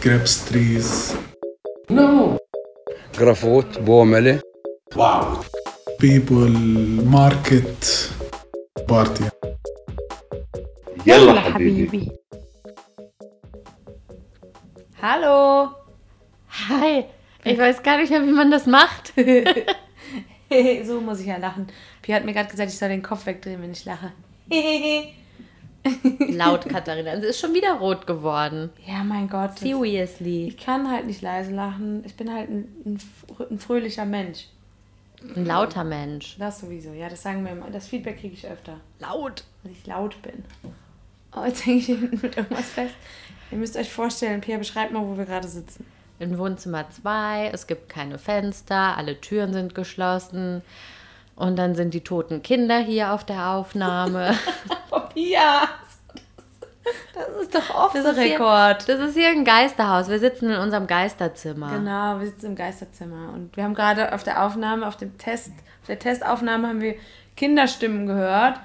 grapes trees. No. Grafot, Bomele. Wow. People, market, party. يلا حبيبي. Hallo. Hi. Ich weiß gar nicht mehr, wie man das macht. so muss ich ja lachen. Pia hat mir gerade gesagt, ich soll den Kopf wegdrehen, wenn ich lache. Laut, Katharina. Es ist schon wieder rot geworden. Ja, mein Gott. Seriously. Ich kann halt nicht leise lachen. Ich bin halt ein, ein, ein fröhlicher Mensch. Ein lauter Mensch. Das sowieso. Ja, das sagen wir immer. Das Feedback kriege ich öfter. Laut. Dass ich laut bin. Oh, jetzt hänge ich mit irgendwas fest. Ihr müsst euch vorstellen, Pia, beschreibt mal, wo wir gerade sitzen. In Wohnzimmer 2, es gibt keine Fenster, alle Türen sind geschlossen. Und dann sind die toten Kinder hier auf der Aufnahme. Oh, Pia! Das ist doch off Das ist hier- record. Das ist hier ein Geisterhaus. Wir sitzen in unserem Geisterzimmer. Genau, wir sitzen im Geisterzimmer und wir haben gerade auf der Aufnahme, auf dem Test, auf der Testaufnahme haben wir Kinderstimmen gehört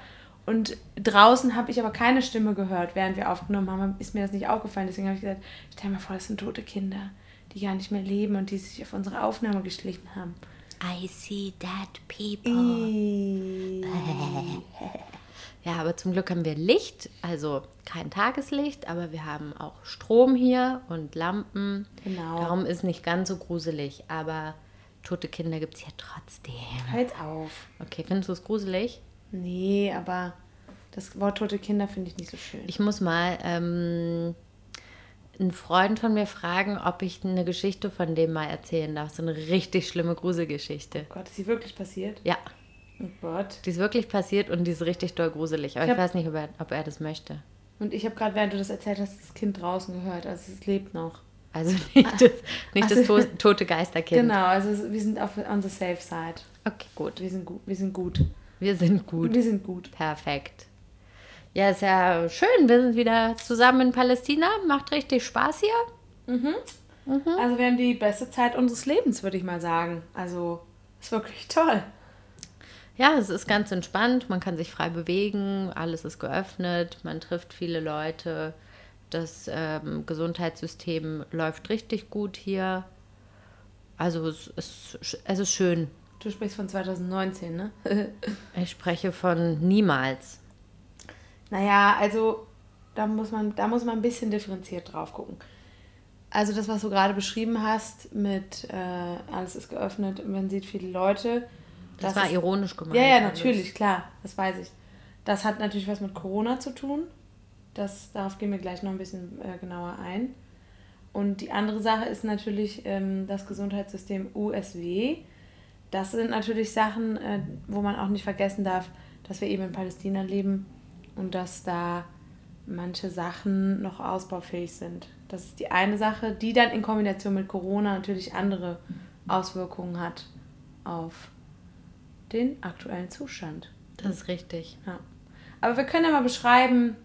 und draußen habe ich aber keine Stimme gehört, während wir aufgenommen haben. Ist mir das nicht aufgefallen, deswegen habe ich gesagt, stell mir vor, das sind tote Kinder, die gar nicht mehr leben und die sich auf unsere Aufnahme geschlichen haben. I see dead people. Ja, aber zum Glück haben wir Licht, also kein Tageslicht, aber wir haben auch Strom hier und Lampen. Genau. Darum ist nicht ganz so gruselig, aber tote Kinder gibt es hier trotzdem. Halt auf. Okay, findest du es gruselig? Nee, aber das Wort tote Kinder finde ich nicht so schön. Ich muss mal ähm, einen Freund von mir fragen, ob ich eine Geschichte von dem mal erzählen darf. So eine richtig schlimme Gruselgeschichte. oh Gott, ist sie wirklich passiert? Ja, Oh Gott. die ist wirklich passiert und die ist richtig doll gruselig. Aber Ich ich, weiß nicht, ob er, ob er das möchte. Und ich habe gerade, während du das erzählt hast, das Kind draußen gehört. Also es lebt noch. Also nicht das, nicht das Also- to tote Geisterkind. Genau, also wir sind auf on the safe side. Okay, gut. Wir sind gut. Wir sind gut. Wir sind gut. Wir sind gut. Perfekt. Ja, ist ja schön. Wir sind wieder zusammen in Palästina. Macht richtig Spaß hier. Also wir haben die beste Zeit unseres Lebens, würde ich mal sagen. Also ist wirklich toll. Ja, es ist ganz entspannt. Man kann sich frei bewegen. Alles ist geöffnet. Man trifft viele Leute. Das ähm, Gesundheitssystem läuft richtig gut hier. Also es ist, es ist schön. Du sprichst von 2019, ne? Ich spreche von niemals. Naja, also da muss man, da muss man ein bisschen differenziert drauf gucken. Also das, was du gerade beschrieben hast, mit äh, alles ist geöffnet und man sieht viele Leute. Das, war ist, ironisch gemeint. Ja, ja, alles. natürlich, klar, das weiß ich. Das hat natürlich was mit Corona zu tun. Das, darauf gehen wir gleich noch ein bisschen äh, genauer ein. Und die andere Sache ist natürlich ähm, das Gesundheitssystem USW. Das sind natürlich Sachen, äh, wo man auch nicht vergessen darf, dass wir eben in Palästina leben und dass da manche Sachen noch ausbaufähig sind. Das ist die eine Sache, die dann in Kombination mit Corona natürlich andere Auswirkungen hat auf den aktuellen Zustand. Das ist richtig. Ja. Aber wir können ja mal beschreiben,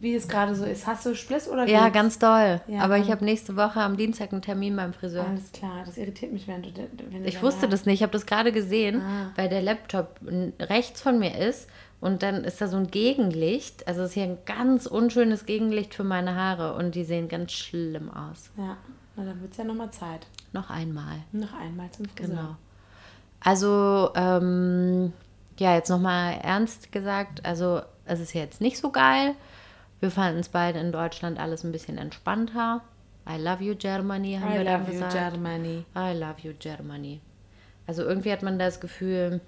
wie es gerade so ist. Hast du Spliss oder Ja, geht's? ganz doll. Ja, Aber ich habe nächste Woche am Dienstag einen Termin beim Friseur. Alles klar, das irritiert mich, wenn du. Wenn du Ich wusste das nicht, ich habe das gerade gesehen, Ah. weil der Laptop rechts von mir ist und dann ist da so ein Gegenlicht. Also es ist hier ein ganz unschönes Gegenlicht für meine Haare und die sehen ganz schlimm aus. Ja, na dann wird es ja nochmal Zeit. Noch einmal. Noch einmal zum Friseur. Genau. Also, ähm, ja, jetzt nochmal ernst gesagt, also es ist jetzt nicht so geil. Wir fanden es beide in Deutschland alles ein bisschen entspannter. I love you Germany, haben I wir dann love you, gesagt. Germany. I love you, Germany. Also irgendwie hat man das Gefühl,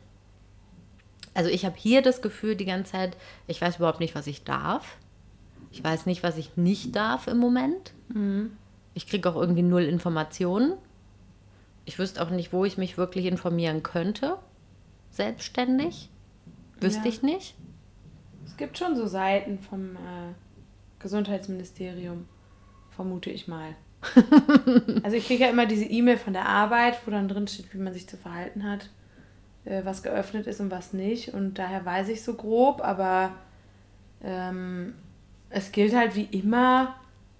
also ich habe hier das Gefühl die ganze Zeit, ich weiß überhaupt nicht, was ich darf. Ich weiß nicht, was ich nicht darf im Moment. Ich kriege auch irgendwie null Informationen. Ich wüsste auch nicht, wo ich mich wirklich informieren könnte. Selbstständig. Wüsste Ja. ich nicht. Es gibt schon so Seiten vom äh, Gesundheitsministerium, vermute ich mal. also ich kriege ja immer diese E-Mail von der Arbeit, wo dann drin steht, wie man sich zu verhalten hat, äh, was geöffnet ist und was nicht. Und daher weiß ich so grob, aber ähm, es gilt halt wie immer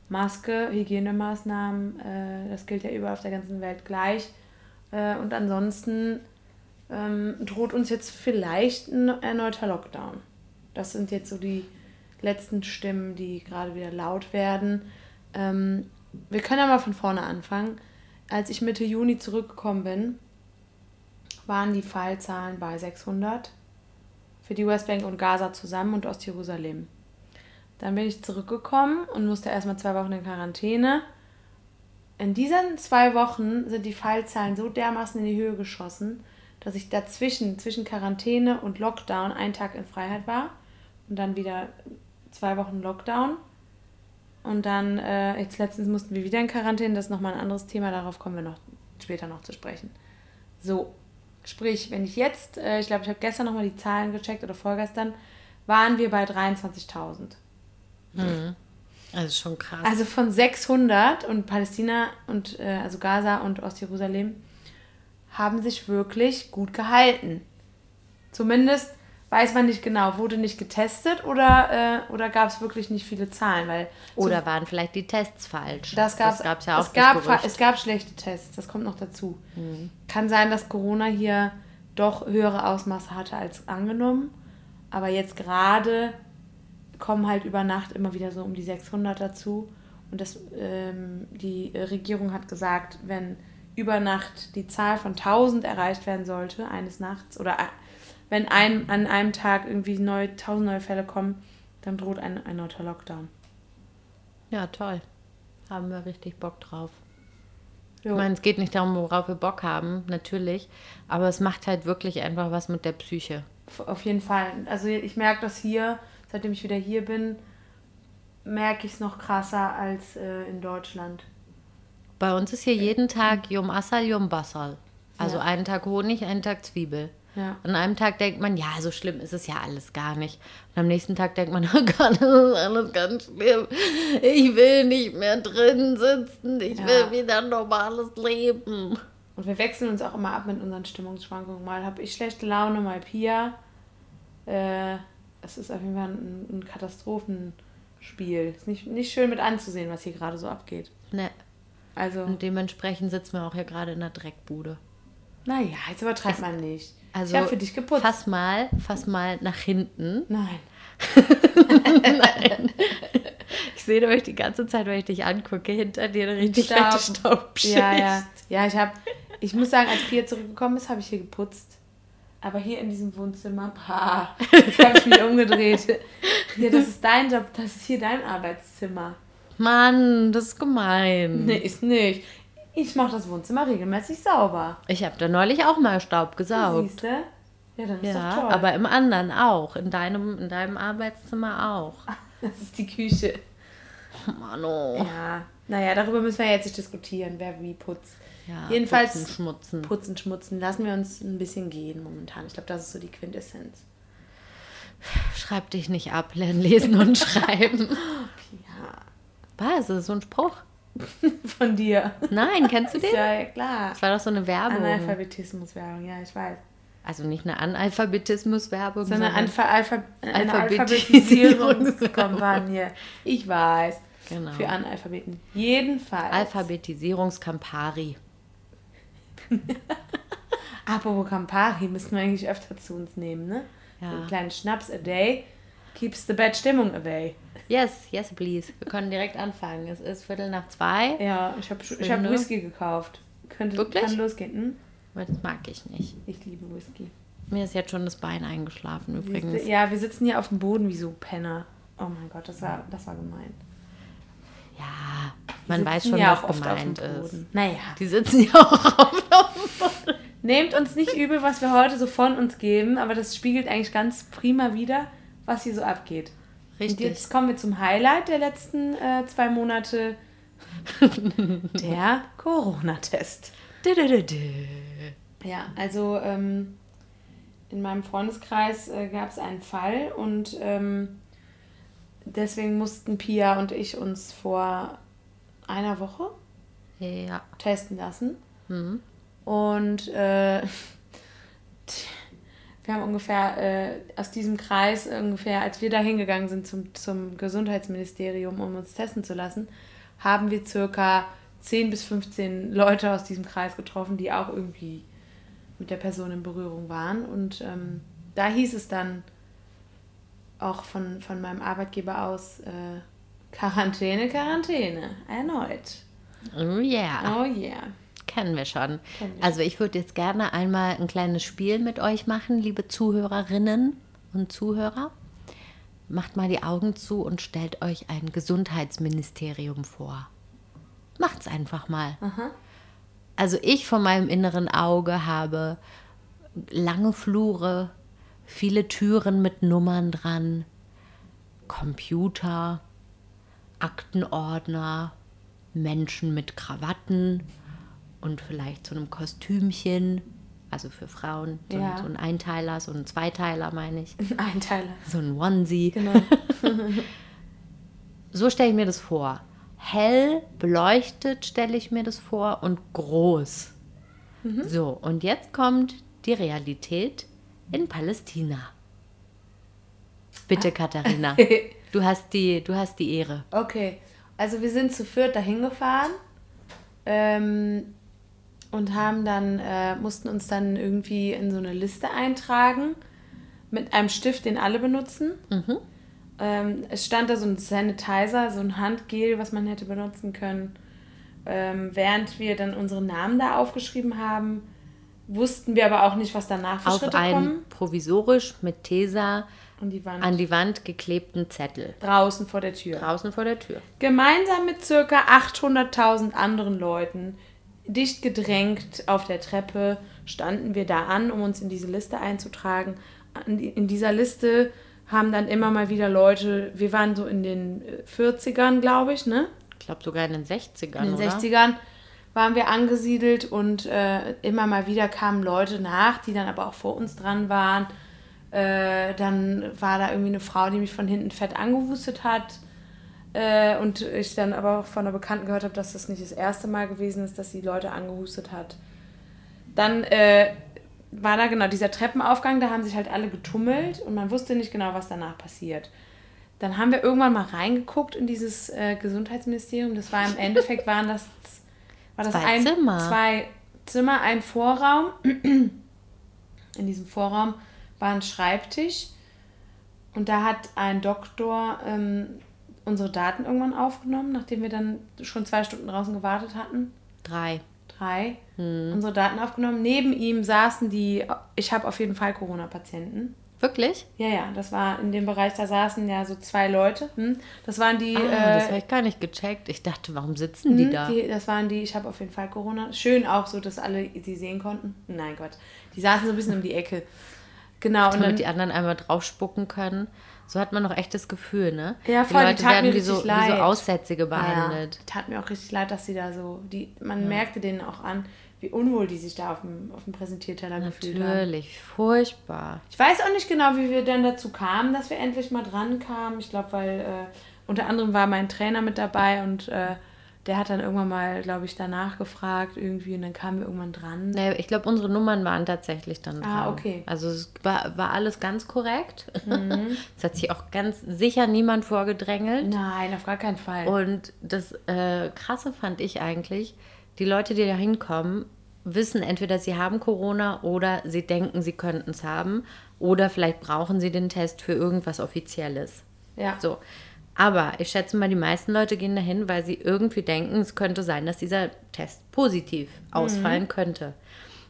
Maske, Hygienemaßnahmen, äh, das gilt ja überall auf der ganzen Welt gleich. Äh, und ansonsten ähm, droht uns jetzt vielleicht ein erneuter Lockdown. Das sind jetzt so die letzten Stimmen, die gerade wieder laut werden. Ähm, wir können mal von vorne anfangen. Als ich Mitte Juni zurückgekommen bin, waren die Fallzahlen bei 600 für die Westbank und Gaza zusammen und Ostjerusalem. Dann bin ich zurückgekommen und musste erstmal zwei Wochen in Quarantäne. In diesen zwei Wochen sind die Fallzahlen so dermaßen in die Höhe geschossen, dass ich dazwischen, zwischen Quarantäne und Lockdown, einen Tag in Freiheit war und dann wieder zwei Wochen Lockdown. Und dann, äh, jetzt letztens mussten wir wieder in Quarantäne, das ist nochmal ein anderes Thema, darauf kommen wir noch später noch zu sprechen. So, sprich, wenn ich jetzt, äh, ich glaube, ich habe gestern nochmal die Zahlen gecheckt oder vorgestern, waren wir bei 23.000. Also schon krass. Also von 600 und Palästina und äh, also Gaza und Ostjerusalem haben sich wirklich gut gehalten. Zumindest weiß man nicht genau, wurde nicht getestet oder, äh, oder gab es wirklich nicht viele Zahlen, weil Oder waren vielleicht die Tests falsch? das das gab's ja auch es gab, Gerücht. es gab schlechte Tests, das kommt noch dazu. Mhm. Kann sein, dass Corona hier doch höhere Ausmaße hatte als angenommen, aber jetzt gerade kommen halt über Nacht immer wieder so um die 600 dazu und das, ähm, die Regierung hat gesagt, wenn über Nacht die Zahl von 1000 erreicht werden sollte, eines Nachts, oder äh, wenn ein, an einem Tag irgendwie neu, 1000 neue Fälle kommen, dann droht ein erneuter Lockdown. Ja, toll. Haben wir richtig Bock drauf. Jo. Ich meine, es geht nicht darum, worauf wir Bock haben, natürlich. Aber es macht halt wirklich einfach was mit der Psyche. Auf jeden Fall. Also ich merke das hier, seitdem ich wieder hier bin, merke ich es noch krasser als äh, in Deutschland. Bei uns ist hier jeden Tag Yom Asal, Yom Basal. Also Ja. einen Tag Honig, einen Tag Zwiebel. Ja. An einem Tag denkt man, ja, so schlimm ist es ja alles gar nicht. Und am nächsten Tag denkt man, oh Gott, das ist alles ganz schlimm. Ich will nicht mehr drin sitzen. Ich Ja. will wieder ein normales Leben. Und wir wechseln uns auch immer ab mit unseren Stimmungsschwankungen. Mal habe ich schlechte Laune, mal Pia. Äh, es ist auf jeden Fall ein, ein Katastrophenspiel. Ist nicht, nicht schön mit anzusehen, was hier gerade so abgeht. Ne. Also, Und dementsprechend sitzen wir auch hier gerade in der Dreckbude. naja, jetzt übertreibt man nicht. Also ich habe für dich geputzt. Fass mal, fass mal nach hinten. Nein. Ich sehe euch die ganze Zeit, wenn ich dich angucke, hinter dir eine richtig Staub. fette Staubschicht. Ja, ja. Ja, ich habe, ich muss sagen, als Pia zurückgekommen ist, habe ich hier geputzt. Aber hier in diesem Wohnzimmer, pah, jetzt habe ich mich umgedreht. Hier, das ist dein Job, das ist hier dein Arbeitszimmer. Mann, das ist gemein. Nee, ist nicht. Ich mache das Wohnzimmer regelmäßig sauber. Ich habe da neulich auch mal Staub gesaugt. Siehst du? Ja, dann ist Ja, doch toll. aber im anderen auch. In deinem, in deinem Arbeitszimmer auch. das ist die Küche. Mano. Ja, naja, darüber müssen wir jetzt nicht diskutieren, wer wie putzt. Ja, Jedenfalls putzen, schmutzen. Putzen, schmutzen, lassen wir uns ein bisschen gehen momentan. Ich glaube, das ist so die Quintessenz. Schreib dich nicht ab, lernen lesen und schreiben. Ja, Was? Das ist so ein Spruch. von dir. Nein, kennst du den? Ja, klar. Das war doch so eine Werbung. Analphabetismus-Werbung, ja, ich weiß. Also nicht eine Analphabetismus-Werbung, So eine, sondern Alpha, Alpha, eine Alphabetisierungs- Alphabetisierungskampagne. Ich weiß. Genau. Für Analphabeten. Jedenfalls. Alphabetisierungskampari. Apropos Campari, müssten wir eigentlich öfter zu uns nehmen, ne? Ja. Einen kleinen Schnaps a day keeps the bad Stimmung away. Yes, yes, please. Wir können direkt anfangen. Es ist Viertel nach zwei. Ja, ich habe ich hab Finde. Whisky gekauft. Könnte, Wirklich? Kann losgehen. Hm? Aber das mag ich nicht. Ich liebe Whisky. Mir ist jetzt schon das Bein eingeschlafen übrigens. Ja, wir sitzen hier auf dem Boden wie so Penner. Oh mein Gott, das war, das war gemein. Ja, man weiß schon, ja was auch oft auf gemeint ist. Boden. Naja. Die sitzen ja auch auf dem Nehmt uns nicht übel, was wir heute so von uns geben, aber das spiegelt eigentlich ganz prima wieder, was hier so abgeht. Richtig. Und jetzt kommen wir zum Highlight der letzten äh, zwei Monate. der Corona-Test. Ja, also ähm, in meinem Freundeskreis äh, gab es einen Fall und ähm, deswegen mussten Pia und ich uns vor einer Woche Ja. testen lassen. Mhm. Und äh, wir haben ungefähr äh, aus diesem Kreis ungefähr, als wir da hingegangen sind zum, zum Gesundheitsministerium, um uns testen zu lassen, haben wir circa 10 bis 15 Leute aus diesem Kreis getroffen, die auch irgendwie mit der Person in Berührung waren. Und ähm, da hieß es dann auch von, von meinem Arbeitgeber aus, äh, Quarantäne, Quarantäne, erneut. Oh yeah. Oh yeah. Kennen wir schon. Kennen wir Also ich würde jetzt gerne einmal ein kleines Spiel mit euch machen, liebe Zuhörerinnen und Zuhörer. Macht mal die Augen zu und stellt euch ein Gesundheitsministerium vor. Macht's einfach mal. Also ich von meinem inneren Auge habe lange Flure, viele Türen mit Nummern dran, Computer, Aktenordner, Menschen mit Krawatten und vielleicht so einem Kostümchen, also für Frauen, so, Ja. so ein Einteiler, so ein Zweiteiler meine ich, Ein Einteiler. so ein Onesie. Genau. So stelle ich mir das vor. Hell beleuchtet stelle ich mir das vor und groß. So, und jetzt kommt die Realität in Palästina. Bitte, Katharina. Du hast die, du hast die Ehre. Okay, also wir sind zu viert dahin gefahren ähm, und haben dann, äh, mussten uns dann irgendwie in so eine Liste eintragen mit einem Stift, den alle benutzen. Ähm, es stand da so ein Sanitizer, so ein Handgel, was man hätte benutzen können. Ähm, während wir dann unsere Namen da aufgeschrieben haben, wussten wir aber auch nicht, was danach für Auf Schritte einen kommen. provisorisch mit Tesa die an die Wand geklebten Zettel. draußen vor der Tür. Draußen vor der Tür. Gemeinsam mit circa 800.000 anderen Leuten, dicht gedrängt auf der Treppe, standen wir da an, um uns in diese Liste einzutragen. In dieser Liste haben dann immer mal wieder Leute, wir waren so in den äh, 40ern, glaube ich, ne? Ich glaube sogar in den 60ern, In den oder? 60ern waren wir angesiedelt und äh, immer mal wieder kamen Leute nach, die dann aber auch vor uns dran waren. Äh, dann war da irgendwie eine Frau, die mich von hinten fett angehustet hat. Äh, und ich dann aber auch von einer Bekannten gehört habe, dass das nicht das erste Mal gewesen ist, dass sie Leute angehustet hat. Dann äh, war da genau dieser Treppenaufgang, da haben sich halt alle getummelt und man wusste nicht genau, was danach passiert. Dann haben wir irgendwann mal reingeguckt in dieses äh, Gesundheitsministerium. Das war im Endeffekt waren das, war das Zwei ein, Zimmer. zwei Zimmer, ein Vorraum. In diesem Vorraum war ein Schreibtisch und da hat ein Doktor ähm, unsere Daten irgendwann aufgenommen, nachdem wir dann schon zwei Stunden draußen gewartet hatten Drei. drei unsere Daten aufgenommen. Neben ihm saßen die, ich habe auf jeden Fall Corona-Patienten. Wirklich? Ja, ja, das war in dem Bereich, da saßen ja so zwei Leute. Hm. Das waren die, Ah, das habe äh, ich gar nicht gecheckt. Ich dachte, warum sitzen die hm, da? die, das waren die, ich habe auf jeden Fall Corona. Schön auch so, dass alle sie sehen konnten. Nein, Gott. Die saßen so ein bisschen um die Ecke. Genau, und dann, damit die anderen einmal draufspucken können. So hat man noch echt das Gefühl, ne? Ja, voll, die die Leute tat werden mir wie so, richtig wie so leid. Aussätzige ja, behandelt. tat mir auch richtig leid, dass sie da so, die, man merkte denen auch an, wie unwohl die sich da auf dem, auf dem Präsentierteller gefühlt haben. Natürlich, furchtbar. Ich weiß auch nicht genau, wie wir dann dazu kamen, dass wir endlich mal dran kamen. Ich glaube, weil äh, unter anderem war mein Trainer mit dabei und äh, der hat dann irgendwann mal, glaube ich, danach gefragt irgendwie und dann kamen wir irgendwann dran. Nee, ich glaube, unsere Nummern waren tatsächlich dann dran. Ah, okay. Also es war, war alles ganz korrekt. Mhm. Es hat sich auch ganz sicher niemand vorgedrängelt. Nein, auf gar keinen Fall. Und das äh, Krasse fand ich eigentlich, die Leute, die da hinkommen, wissen entweder, sie haben Corona oder sie denken, sie könnten es haben. Oder vielleicht brauchen sie den Test für irgendwas Offizielles. ja. So. Aber ich schätze mal, die meisten Leute gehen dahin, weil sie irgendwie denken, es könnte sein, dass dieser Test positiv Mhm. ausfallen könnte.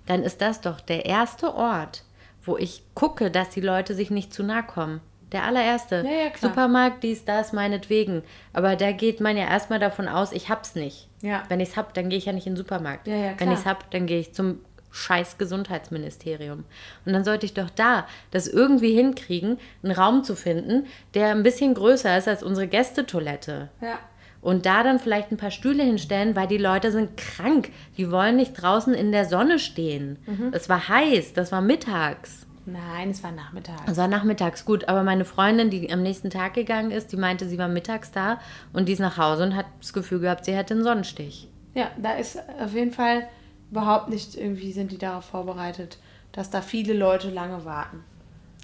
Dann ist das doch der erste Ort, wo ich gucke, dass die Leute sich nicht zu nahe kommen. Der allererste. Ja, ja. Supermarkt, dies, das, meinetwegen. Aber da geht man ja erstmal davon aus, ich hab's nicht. Ja. Wenn ich's hab, dann gehe ich ja nicht in den Supermarkt. Wenn ich's hab, dann gehe ich zum scheiß Gesundheitsministerium. Und dann sollte ich doch da das irgendwie hinkriegen, einen Raum zu finden, der ein bisschen größer ist als unsere Gästetoilette. ja. Und da dann vielleicht ein paar Stühle hinstellen, weil die Leute sind krank. Die wollen nicht draußen in der Sonne stehen. Mhm. Es war heiß, das war mittags. Nein, es war Nachmittag. Es war nachmittags gut, aber meine Freundin, die am nächsten Tag gegangen ist, die meinte, sie war mittags da und die ist nach Hause und hat das Gefühl gehabt, sie hätte einen Sonnenstich. Ja, da ist auf jeden Fall überhaupt nicht irgendwie sind die darauf vorbereitet, dass da viele Leute lange warten.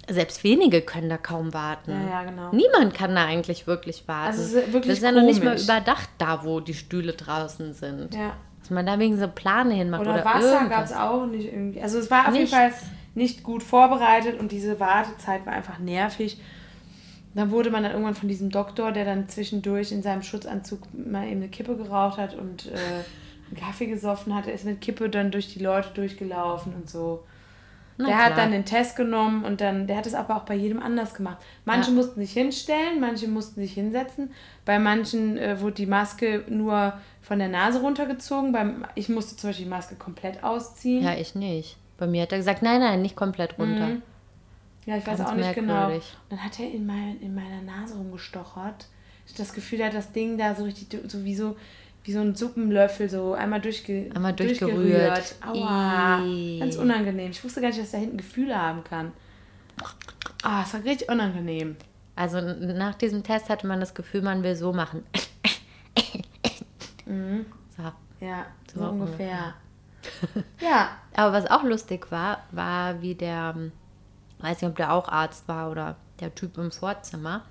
Selbst wenige können da kaum warten. Ja, ja, genau. Niemand kann da eigentlich wirklich warten. Also es ist wirklich das ist ja noch nicht mal überdacht, da wo die Stühle draußen sind. Ja. Dass man da wegen so Plane hinmacht Oder, oder, Wasser gab es auch nicht irgendwie. Also es war auf Nichts. jeden Fall nicht gut vorbereitet und diese Wartezeit war einfach nervig. dann wurde man dann irgendwann von diesem Doktor, der dann zwischendurch in seinem Schutzanzug mal eben eine Kippe geraucht hat und äh, Kaffee gesoffen hat, er ist mit Kippe dann durch die Leute durchgelaufen und so. Na der hat klar. dann den Test genommen und dann, der hat es aber auch bei jedem anders gemacht. Manche Ja. mussten sich hinstellen, manche mussten sich hinsetzen. Bei manchen äh, wurde die Maske nur von der Nase runtergezogen. Beim, ich musste zum Beispiel die Maske komplett ausziehen. Ja, ich nicht. Bei mir hat er gesagt, nein, nein, nicht komplett runter. Mhm. Ja, ich weiß Ganz auch nicht genau. merkwürdig. Dann hat er in, mein, in meiner Nase rumgestochert. Ich hatte das Gefühl, der hat das Ding da so richtig, so wie so, wie so ein Suppenlöffel so einmal, durchge Einmal durchgerührt. Aua. Ih. Ganz unangenehm. Ich wusste gar nicht, dass da hinten Gefühle haben kann. Ah, es war richtig unangenehm. Also nach diesem Test hatte man das Gefühl, man will so machen. So. Ja, so, So ungefähr. ja, Aber was auch lustig war, war, wie der, ähm, weiß nicht, ob der auch Arzt war oder der Typ im Vorzimmer,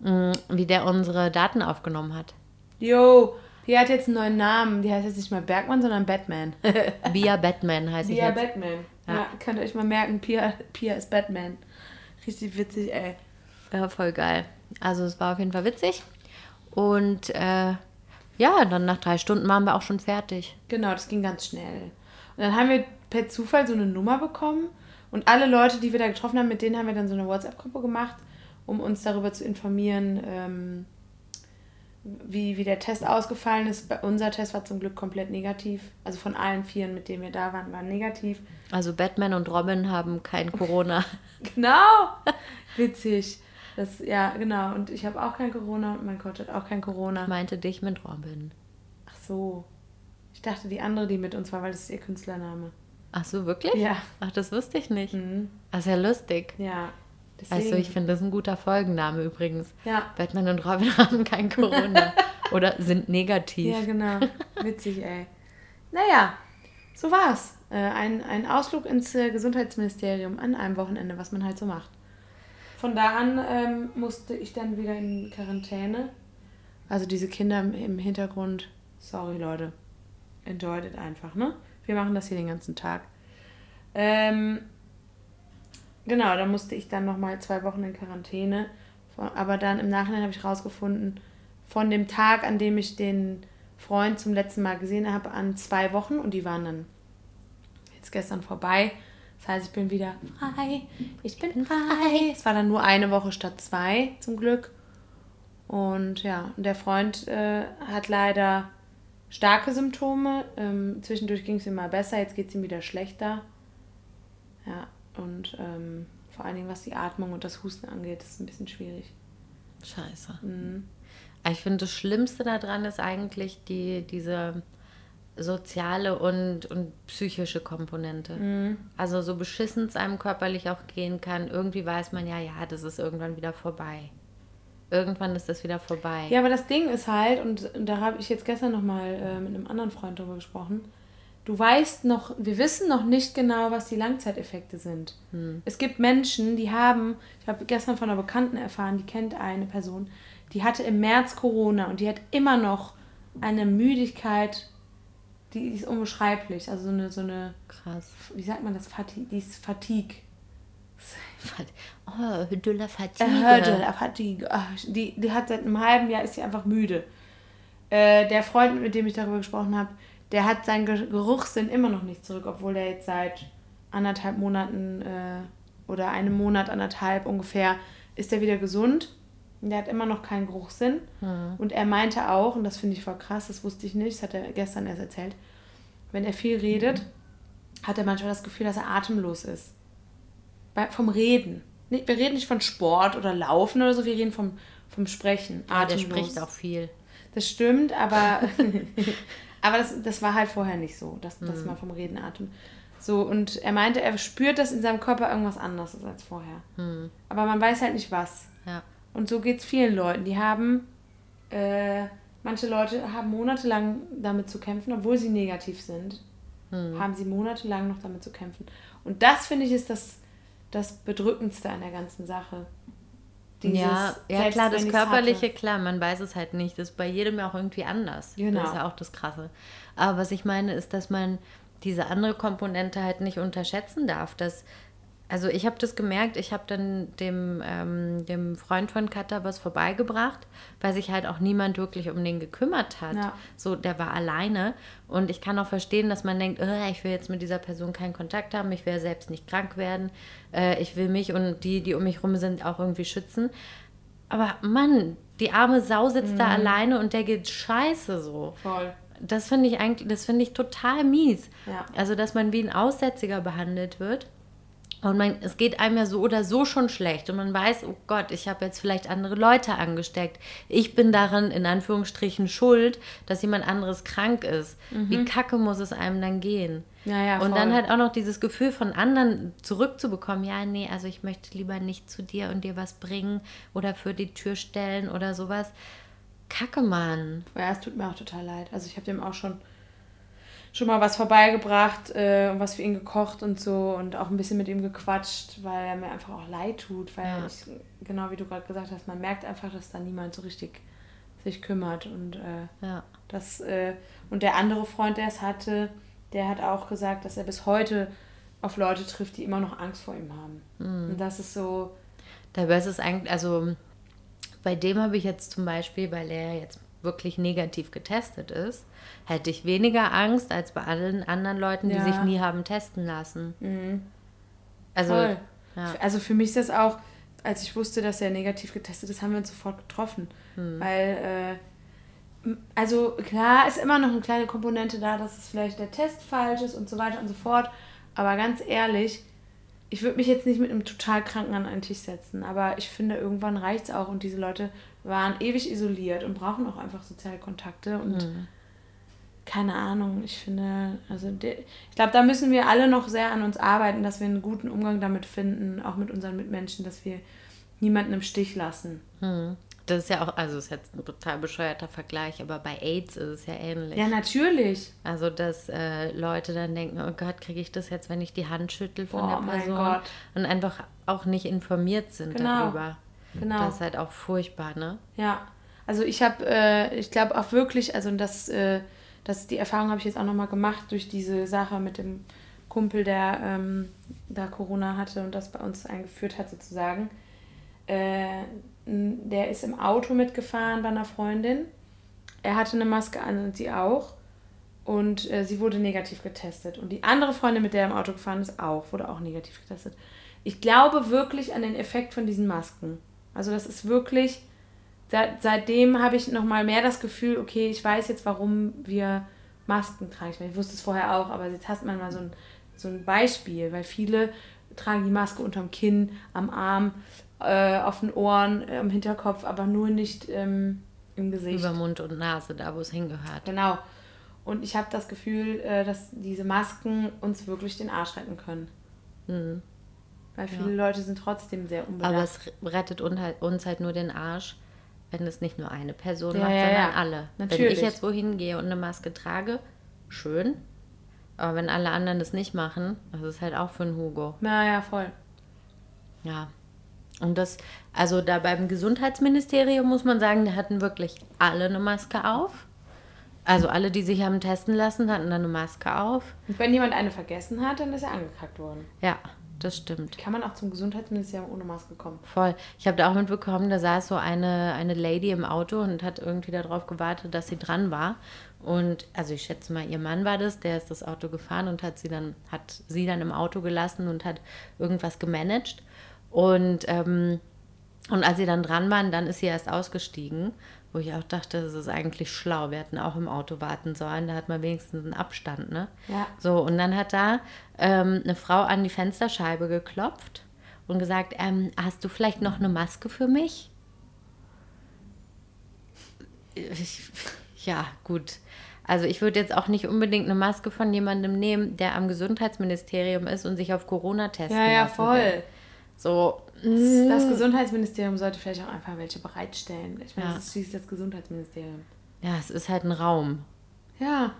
mh, wie der unsere Daten aufgenommen hat. yo, die hat jetzt einen neuen Namen. Die heißt jetzt nicht mehr Bergmann, sondern Batman. Via Batman heißt ich Pia jetzt. Batman. Ja. Ja. könnt ihr euch mal merken, Pia, Pia ist Batman. Richtig witzig, ey. Ja, voll geil. Also es war auf jeden Fall witzig. Und äh, ja, dann nach drei Stunden waren wir auch schon fertig. Genau, das ging ganz schnell. Und dann haben wir per Zufall so eine Nummer bekommen. Und alle Leute, die wir da getroffen haben, mit denen haben wir dann so eine WhatsApp-Gruppe gemacht, um uns darüber zu informieren, ähm, wie, wie der Test ausgefallen ist. Unser Test war zum Glück komplett negativ. Also von allen Vieren, mit denen wir da waren, war negativ. Also Batman und Robin haben kein Corona. Genau! Witzig. Das, ja, genau. Und ich habe auch kein Corona und mein Coach hat auch kein Corona. Meinte dich mit Robin. Ach so. Ich dachte, die andere, die mit uns war, weil das ist ihr Künstlername. Ach so, wirklich? Ja. Ach, das wusste ich nicht. Mhm. Ach, ist ja lustig. Ja. Deswegen. Also ich finde das ein guter Folgenname übrigens. Ja. Batman und Robin haben kein Corona. Oder sind negativ. Ja, genau. Witzig, ey. Naja, so war's. Äh, ein, ein Ausflug ins äh, Gesundheitsministerium an einem Wochenende, was man halt so macht. Von da an ähm, musste ich dann wieder in Quarantäne. Also diese Kinder im, im Hintergrund. Sorry, Leute. Enjoyed it einfach, ne? Wir machen das hier den ganzen Tag. Ähm, genau, da musste ich dann nochmal zwei Wochen in Quarantäne. Aber dann im Nachhinein habe ich rausgefunden, von dem Tag, an dem ich den Freund zum letzten Mal gesehen habe, an zwei Wochen und die waren dann jetzt gestern vorbei. Das heißt, ich bin wieder frei. Ich bin frei. Es war dann nur eine Woche statt zwei, zum Glück. Und ja, und der Freund äh, hat leider starke Symptome. Ähm, zwischendurch ging es ihm mal besser, jetzt geht es ihm wieder schlechter. Ja, und ähm, vor allen Dingen, was die Atmung und das Husten angeht, ist ein bisschen schwierig. Scheiße. Mhm. Ich finde, das Schlimmste daran ist eigentlich die, diese soziale und, und psychische Komponente. Mhm. Also so beschissen es einem körperlich auch gehen kann, irgendwie weiß man ja, ja, das ist irgendwann wieder vorbei. Irgendwann ist das wieder vorbei. Ja, aber das Ding ist halt, und da habe ich jetzt gestern nochmal äh, mit einem anderen Freund drüber gesprochen, du weißt noch, wir wissen noch nicht genau, was die Langzeiteffekte sind. Es gibt Menschen, die haben, ich habe gestern von einer Bekannten erfahren, die kennt eine Person, die hatte im März Corona und die hat immer noch eine Müdigkeit, die ist unbeschreiblich. Also so eine, so eine, Krass. wie sagt man das, Fatigue, die ist Fatigue. Oh, de la Fatigue. Hörde, la Fatigue. Ach, die, die hat seit einem halben Jahr, ist sie einfach müde. Äh, der Freund, mit dem ich darüber gesprochen habe, der hat seinen Ge- Geruchssinn immer noch nicht zurück, obwohl der jetzt seit anderthalb Monaten äh, oder einem Monat, anderthalb ungefähr, ist er wieder gesund. Und Der hat immer noch keinen Geruchssinn. Und er meinte auch, und das finde ich voll krass, das wusste ich nicht, das hat er gestern erst erzählt, wenn er viel redet, hat er manchmal das Gefühl, dass er atemlos ist. Bei, vom Reden. Nee, Wir reden nicht von Sport oder Laufen oder so, wir reden vom, vom Sprechen. Ja, der Atemlos. spricht auch viel. Das stimmt, aber, aber das, das war halt vorher nicht so, dass, Mhm. dass man vom Reden atmet. So, und er meinte, er spürt, dass in seinem Körper irgendwas anderes ist als vorher. Mhm. Aber man weiß halt nicht was. Ja. Und so geht es vielen Leuten. Die haben, äh, manche Leute haben monatelang damit zu kämpfen, obwohl sie negativ sind, Mhm. haben sie monatelang noch damit zu kämpfen. Und das, finde ich, ist das, das Bedrückendste an der ganzen Sache. Dieses, ja, ja klar, das Körperliche, hatte. klar, man weiß es halt nicht. Das ist bei jedem ja auch irgendwie anders. Genau. Das ist ja auch das Krasse. Aber was ich meine, ist, dass man diese andere Komponente halt nicht unterschätzen darf. Dass, Also ich habe das gemerkt, ich habe dann dem, ähm, dem Freund von Katha was vorbeigebracht, weil sich halt auch niemand wirklich um den gekümmert hat. Ja. So, der war alleine. Und ich kann auch verstehen, dass man denkt, "Äh, ich will jetzt mit dieser Person keinen Kontakt haben, ich will selbst nicht krank werden, äh, ich will mich und die, die um mich rum sind, auch irgendwie schützen. Aber Mann, die arme Sau sitzt da alleine und der geht scheiße so. Voll. Das finde ich eigentlich, das finde ich total mies. Ja. Also, dass man wie ein Aussätziger behandelt wird. Und man, es geht einem ja so oder so schon schlecht. Und man weiß, oh Gott, ich habe jetzt vielleicht andere Leute angesteckt. Ich bin daran in Anführungsstrichen schuld, dass jemand anderes krank ist. Wie kacke muss es einem dann gehen? Ja, ja, Und dann halt auch noch dieses Gefühl von anderen zurückzubekommen, ja, nee, also ich möchte lieber nicht zu dir und dir was bringen oder für die Tür stellen oder sowas. Kacke, Mann. Ja, es tut mir auch total leid. Also ich habe dem auch schon, schon mal was vorbeigebracht äh, und was für ihn gekocht und so und auch ein bisschen mit ihm gequatscht, weil er mir einfach auch leid tut, weil Ja. ich, genau wie du gerade gesagt hast, man merkt einfach, dass da niemand so richtig sich kümmert und äh, Ja. das äh, und der andere Freund, der es hatte, der hat auch gesagt, dass er bis heute auf Leute trifft, die immer noch Angst vor ihm haben. Und das ist so, Dabei ist es eigentlich, also bei dem habe ich jetzt zum Beispiel, weil er jetzt wirklich negativ getestet ist, hätte ich weniger Angst als bei allen anderen Leuten, die Ja. sich nie haben testen lassen. Also, Voll. ja. Also für mich ist das auch, als ich wusste, dass er negativ getestet ist, haben wir uns sofort getroffen. Hm. Weil, äh, also klar ist immer noch eine kleine Komponente da, dass es vielleicht der Test falsch ist und so weiter und so fort. Aber ganz ehrlich, ich würde mich jetzt nicht mit einem total Kranken an einen Tisch setzen. Aber ich finde, irgendwann reicht es auch. Und diese Leute waren ewig isoliert und brauchen auch einfach soziale Kontakte. Und Hm. keine Ahnung, ich finde, also ich glaube, da müssen wir alle noch sehr an uns arbeiten, dass wir einen guten Umgang damit finden, auch mit unseren Mitmenschen, dass wir niemanden im Stich lassen. hm. das ist ja auch, also ist jetzt ein total bescheuerter Vergleich, aber bei AIDS ist es ja ähnlich. Ja, natürlich. Also, dass äh, Leute dann denken, oh Gott, kriege ich das jetzt, wenn ich die Hand schüttel von Boah, der mein Person Gott. und einfach auch nicht informiert sind Genau. darüber. Genau. Das ist halt auch furchtbar, ne? Ja, also ich habe, äh, ich glaube auch wirklich, also das, äh, das, die Erfahrung habe ich jetzt auch nochmal gemacht durch diese Sache mit dem Kumpel, der ähm, da Corona hatte und das bei uns eingeführt hat sozusagen. Äh, der ist im Auto mitgefahren bei einer Freundin. Er hatte eine Maske an und sie auch. Und äh, sie wurde negativ getestet. Und die andere Freundin, mit der er im Auto gefahren ist, auch, wurde auch negativ getestet. Ich glaube wirklich an den Effekt von diesen Masken. Also das ist wirklich, seit, seitdem habe ich noch mal mehr das Gefühl, okay, ich weiß jetzt, warum wir Masken tragen. Ich, meine, ich wusste es vorher auch, aber jetzt hast man mal so ein, so ein Beispiel, weil viele tragen die Maske unterm Kinn, am Arm, äh, auf den Ohren, äh, am Hinterkopf, aber nur nicht ähm, im Gesicht. Über Mund und Nase, da wo es hingehört. Genau. Und ich habe das Gefühl, äh, dass diese Masken uns wirklich den Arsch retten können. Weil viele Leute sind trotzdem sehr unbedacht. Aber es rettet halt- uns halt nur den Arsch, wenn es nicht nur eine Person Ja, macht, ja, sondern ja. alle. Wenn Natürlich. ich jetzt wohin gehe und eine Maske trage, schön. Aber wenn alle anderen das nicht machen, das ist halt auch für einen Hugo. ja, ja, voll. Ja. Und das, also da beim Gesundheitsministerium muss man sagen, da hatten wirklich alle eine Maske auf. Also alle, die sich haben testen lassen, hatten dann eine Maske auf. Und wenn jemand eine vergessen hat, dann ist er angekackt worden. Ja, das stimmt. Kann man auch zum Gesundheitsministerium ohne Maske kommen? Voll. Ich habe da auch mitbekommen, da saß so eine, eine Lady im Auto und hat irgendwie darauf gewartet, dass sie dran war. Und also ich schätze mal, ihr Mann war das, der ist das Auto gefahren und hat sie dann, hat sie dann im Auto gelassen und hat irgendwas gemanagt. Und, ähm, und als sie dann dran waren, dann ist sie erst ausgestiegen, wo ich auch dachte, das ist eigentlich schlau. Wir hätten auch im Auto warten sollen, da hat man wenigstens einen Abstand, ne? Ja. So, und dann hat da ähm, eine Frau an die Fensterscheibe geklopft und gesagt, ähm, hast du vielleicht noch eine Maske für mich? Ich, ja, gut. Also ich würde jetzt auch nicht unbedingt eine Maske von jemandem nehmen, der am Gesundheitsministerium ist und sich auf Corona testen Ja, ja, voll. will. So, Das, das Gesundheitsministerium sollte vielleicht auch einfach welche bereitstellen. Ich meine, Ja. das ist schließlich das Gesundheitsministerium. ja, es ist halt ein Raum. Ja,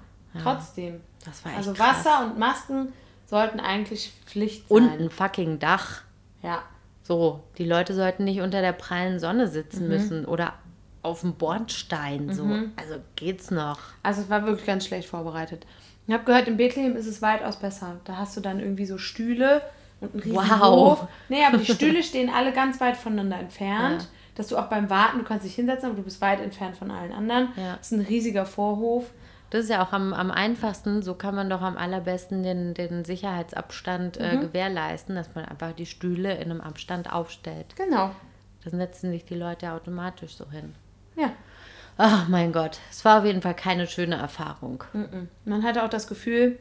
trotzdem. Das war echt Also krass. Wasser und Masken sollten eigentlich Pflicht sein. Und ein fucking Dach. Ja. So, die Leute sollten nicht unter der prallen Sonne Mhm. sitzen müssen oder auf dem Bordstein. So, also geht's noch. Also es war wirklich ganz schlecht vorbereitet. Ich habe gehört, in Bethlehem ist es weitaus besser. Da hast du dann irgendwie so Stühle und ein riesen Wow. Hof. Nee, aber die Stühle stehen alle ganz weit voneinander entfernt. Ja. Dass du auch beim Warten, du kannst dich hinsetzen, aber du bist weit entfernt von allen anderen. Ja. Das ist ein riesiger Vorhof. Das ist ja auch am, am einfachsten, so kann man doch am allerbesten den, den Sicherheitsabstand Mhm. äh, gewährleisten, dass man einfach die Stühle in einem Abstand aufstellt. Genau. Dann setzen sich die Leute automatisch so hin. Ja. Ach mein Gott, es war auf jeden Fall keine schöne Erfahrung. Mhm. Man hatte auch das Gefühl,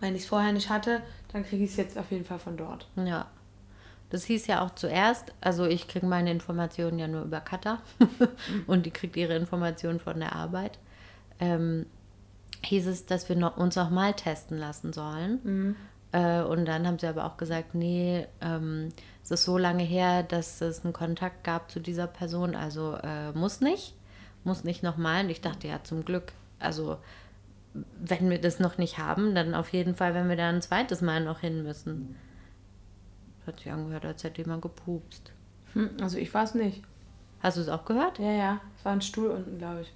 wenn ich es vorher nicht hatte, dann kriege ich es jetzt auf jeden Fall von dort. Ja. Das hieß ja auch zuerst, also ich kriege meine Informationen ja nur über Katha und die kriegt ihre Informationen von der Arbeit. Ähm, hieß es, dass wir noch, uns noch mal testen lassen sollen. Äh, und dann haben sie aber auch gesagt, nee, ähm, es ist so lange her, dass es einen Kontakt gab zu dieser Person, also äh, muss nicht, muss nicht nochmal. Und ich dachte, ja, zum Glück. Also wenn wir das noch nicht haben, dann auf jeden Fall, wenn wir da ein zweites Mal noch hin müssen. Das hat sich angehört, als hätte jemand gepupst. Hm, also ich war es nicht. Hast du es auch gehört? Ja, ja. Es war ein Stuhl unten, glaube ich.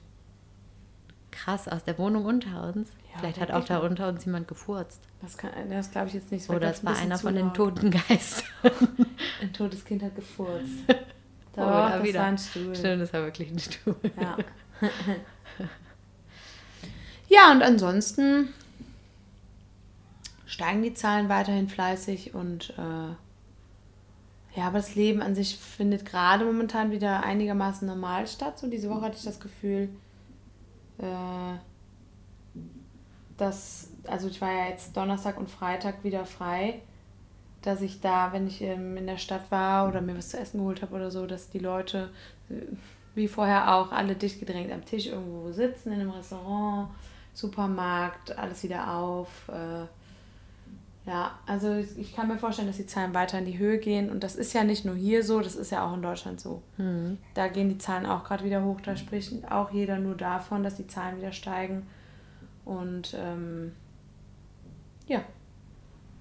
Krass, aus der Wohnung unter uns. Ja, Vielleicht hat auch da unter uns jemand gefurzt. Das, kann- das glaube ich jetzt nicht. Oder es ein war bisschen einer von den toten Geistern. Ein totes Kind hat gefurzt. Oh, Doch, da das wieder. war ein Stuhl. Stimmt, das war wirklich ein Stuhl. Ja. ja, und ansonsten steigen die Zahlen weiterhin fleißig und äh, ja, aber das Leben an sich findet gerade momentan wieder einigermaßen normal statt. So diese Woche hatte ich das Gefühl, äh, dass, also ich war ja jetzt Donnerstag und Freitag wieder frei, dass ich da, wenn ich ähm, in der Stadt war oder mir was zu essen geholt habe oder so, dass die Leute, äh, wie vorher auch, alle dicht gedrängt am Tisch irgendwo sitzen, in einem Restaurant, Supermarkt, alles wieder auf. Äh, ja, also ich kann mir vorstellen, dass die Zahlen weiter in die Höhe gehen. Und das ist ja nicht nur hier so, das ist ja auch in Deutschland so. Da gehen die Zahlen auch gerade wieder hoch. Da spricht auch jeder nur davon, dass die Zahlen wieder steigen. Und ähm, ja,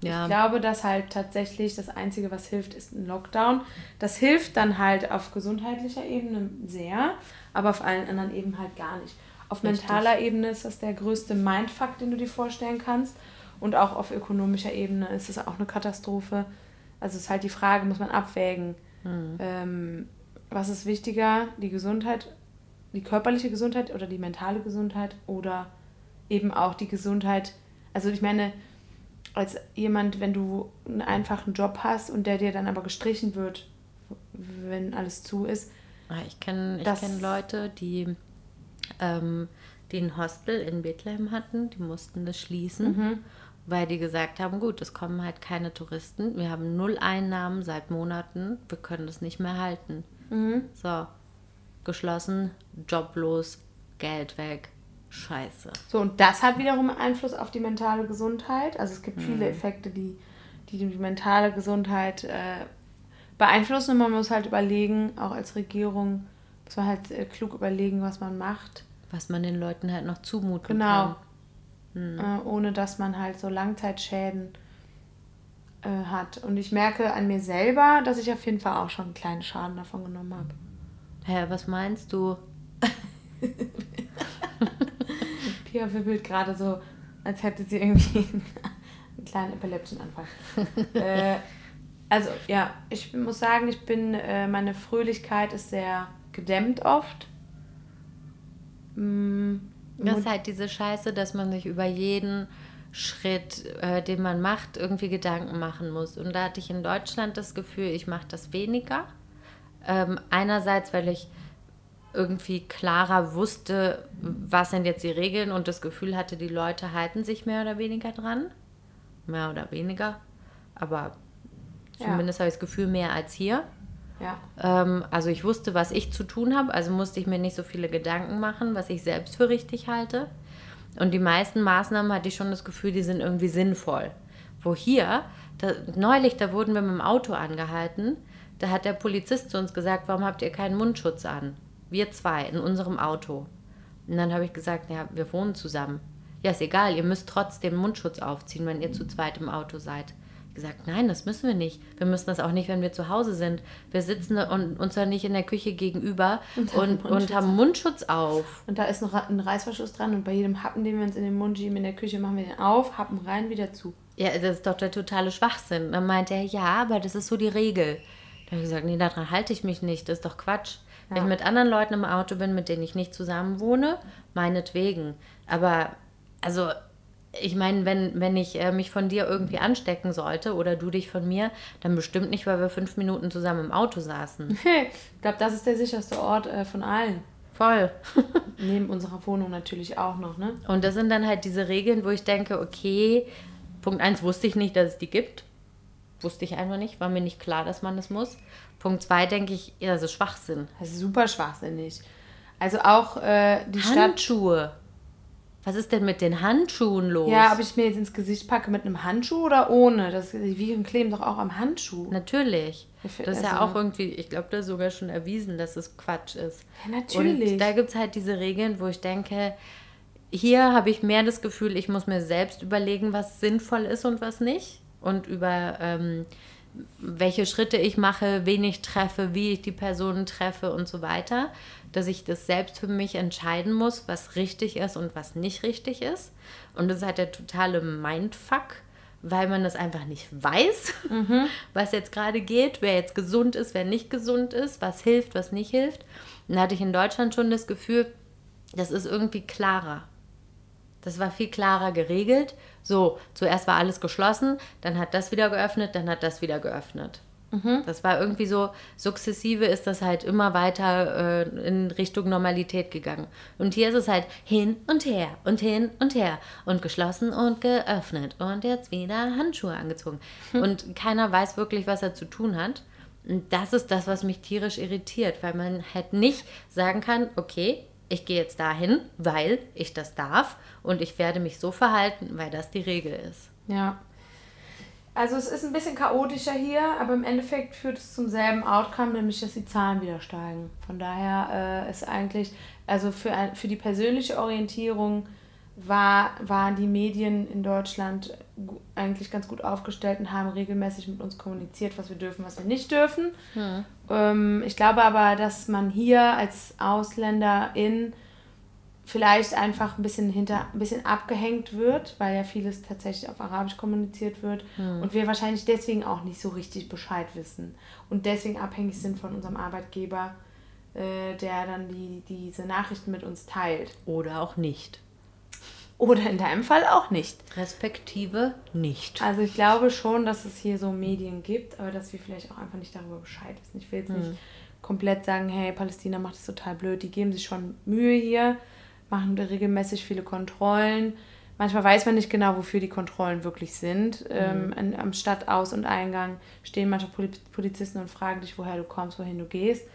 Ja, ich glaube, dass halt tatsächlich das Einzige, was hilft, ist ein Lockdown. Das hilft dann halt auf gesundheitlicher Ebene sehr, aber auf allen anderen Ebenen halt gar nicht. Auf Richtig. mentaler Ebene ist das der größte Mindfuck, den du dir vorstellen kannst. Und auch auf ökonomischer Ebene ist es auch eine Katastrophe. Also es ist halt die Frage, muss man abwägen. Ähm, was ist wichtiger, die Gesundheit, die körperliche Gesundheit oder die mentale Gesundheit oder eben auch die Gesundheit. Also ich meine, als jemand, wenn du einen einfachen Job hast und der dir dann aber gestrichen wird, wenn alles zu ist. Ah, ich kenne ich kenn Leute, die, ähm, die ein Hostel in Bethlehem hatten, die mussten das schließen, Mhm. weil die gesagt haben, gut, es kommen halt keine Touristen, wir haben null Einnahmen seit Monaten, wir können das nicht mehr halten. Mhm. So, geschlossen, joblos, Geld weg, scheiße. So, und das hat wiederum Einfluss auf die mentale Gesundheit. Also es gibt Mhm. viele Effekte, die die, die mentale Gesundheit äh, beeinflussen. Und man muss halt überlegen, auch als Regierung, muss man halt äh, klug überlegen, was man macht. Was man den Leuten halt noch zumuten Genau. kann. äh, ohne dass man halt so Langzeitschäden äh, hat. Und ich merke an mir selber, dass ich auf jeden Fall auch schon einen kleinen Schaden davon genommen habe. Hä, was meinst du? Pia wibbelt gerade so, als hätte sie irgendwie einen kleinen Epilepsienanfall. äh, also ja, ich muss sagen, ich bin, äh, meine Fröhlichkeit ist sehr gedämmt oft. Mm, Das ist halt diese Scheiße, dass man sich über jeden Schritt, äh, den man macht, irgendwie Gedanken machen muss. Und da hatte ich in Deutschland das Gefühl, ich mache das weniger. Ähm, einerseits, weil ich irgendwie klarer wusste, was sind jetzt die Regeln und das Gefühl hatte, die Leute halten sich mehr oder weniger dran. Mehr oder weniger. Aber Ja. zumindest habe ich das Gefühl, mehr als hier. Ja. Ähm, also ich wusste, was ich zu tun habe, also musste ich mir nicht so viele Gedanken machen, was ich selbst für richtig halte. Und die meisten Maßnahmen hatte ich schon das Gefühl, die sind irgendwie sinnvoll. Wo hier, da, neulich, da wurden wir mit dem Auto angehalten, da hat der Polizist zu uns gesagt, warum habt ihr keinen Mundschutz an? Wir zwei in unserem Auto. Und dann habe ich gesagt, ja, wir wohnen zusammen. Ja, ist egal, ihr müsst trotzdem Mundschutz aufziehen, wenn ihr zu zweit im Auto seid. Gesagt, nein, das müssen wir nicht. Wir müssen das auch nicht, wenn wir zu Hause sind. Wir sitzen und uns ja nicht in der Küche gegenüber und, und, und haben Mundschutz auf. Und da ist noch ein Reißverschluss dran und bei jedem Happen, den wir uns in den Mund schieben in der Küche, machen wir den auf, Happen rein, wieder zu. Ja, das ist doch der totale Schwachsinn. Dann meinte er, ja, aber das ist so die Regel. Da habe ich gesagt, nee, daran halte ich mich nicht, das ist doch Quatsch. Wenn Ja. ich mit anderen Leuten im Auto bin, mit denen ich nicht zusammen wohne, meinetwegen. Aber, also, ich meine, wenn, wenn ich äh, mich von dir irgendwie anstecken sollte oder du dich von mir, dann bestimmt nicht, weil wir fünf Minuten zusammen im Auto saßen. ich glaube, das ist der sicherste Ort äh, von allen. Voll. Neben unserer Wohnung natürlich auch noch, ne? Und das sind dann halt diese Regeln, wo ich denke, okay, Punkt eins wusste ich nicht, dass es die gibt. Wusste ich einfach nicht, war mir nicht klar, dass man das muss. Punkt zwei denke ich, ja, das ist Schwachsinn. Das ist super schwachsinnig. Also auch äh, die Stadt. Was ist denn mit den Handschuhen los? Ja, ob ich mir jetzt ins Gesicht packe mit einem Handschuh oder ohne. Das, die Viren kleben doch auch am Handschuh. Natürlich. Ich- Das ist ja also- auch irgendwie, ich glaube, das ist sogar schon erwiesen, dass es Quatsch ist. Ja, natürlich. Und da gibt es halt diese Regeln, wo ich denke, hier habe ich mehr das Gefühl, ich muss mir selbst überlegen, was sinnvoll ist und was nicht. Und über ähm, welche Schritte ich mache, wen ich treffe, wie ich die Personen treffe und so weiter. Dass ich das selbst für mich entscheiden muss, was richtig ist und was nicht richtig ist. Und das ist halt der totale Mindfuck, weil man das einfach nicht weiß, was jetzt gerade geht, wer jetzt gesund ist, wer nicht gesund ist, was hilft, was nicht hilft. Und da hatte ich in Deutschland schon das Gefühl, das ist irgendwie klarer. Das war viel klarer geregelt. So, zuerst war alles geschlossen, dann hat das wieder geöffnet, dann hat das wieder geöffnet. Das war irgendwie so, sukzessive ist das halt immer weiter äh, in Richtung Normalität gegangen. Und hier ist es halt hin und her und hin und her und geschlossen und geöffnet und jetzt wieder Handschuhe angezogen. Und keiner weiß wirklich, was er zu tun hat. Und das ist das, was mich tierisch irritiert, weil man halt nicht sagen kann, okay, ich gehe jetzt dahin, weil ich das darf und ich werde mich so verhalten, weil das die Regel ist. Ja. Also es ist ein bisschen chaotischer hier, aber im Endeffekt führt es zum selben Outcome, nämlich dass die Zahlen wieder steigen. Von daher äh, ist eigentlich, also für, ein, für die persönliche Orientierung war, waren die Medien in Deutschland eigentlich ganz gut aufgestellt und haben regelmäßig mit uns kommuniziert, was wir dürfen, was wir nicht dürfen. Ähm, ich glaube aber, dass man hier als Ausländerin vielleicht einfach ein bisschen hinter ein bisschen abgehängt wird, weil ja vieles tatsächlich auf Arabisch kommuniziert wird und wir wahrscheinlich deswegen auch nicht so richtig Bescheid wissen und deswegen abhängig sind von unserem Arbeitgeber, äh, der dann die, diese Nachrichten mit uns teilt. Oder auch nicht. Oder in deinem Fall auch nicht. Respektive nicht. Also ich glaube schon, dass es hier so Medien gibt, aber dass wir vielleicht auch einfach nicht darüber Bescheid wissen. Ich will jetzt nicht komplett sagen, hey, Palästina macht es total blöd. Die geben sich schon Mühe hier, machen regelmäßig viele Kontrollen. Manchmal weiß man nicht genau, wofür die Kontrollen wirklich sind. Ähm, an, am Stadtaus- und Eingang stehen manchmal Poli- Polizisten und fragen dich, woher du kommst, wohin du gehst.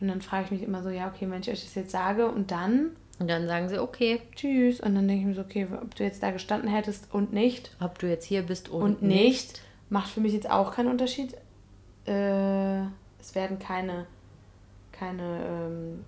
Und dann frage ich mich immer so, ja, okay, wenn ich euch das jetzt sage und dann Und dann sagen sie, okay, tschüss. Und dann denke ich mir so, okay, ob du jetzt da gestanden hättest und nicht, ob du jetzt hier bist und, und nicht, macht für mich jetzt auch keinen Unterschied. Äh, es werden keine, keine ähm,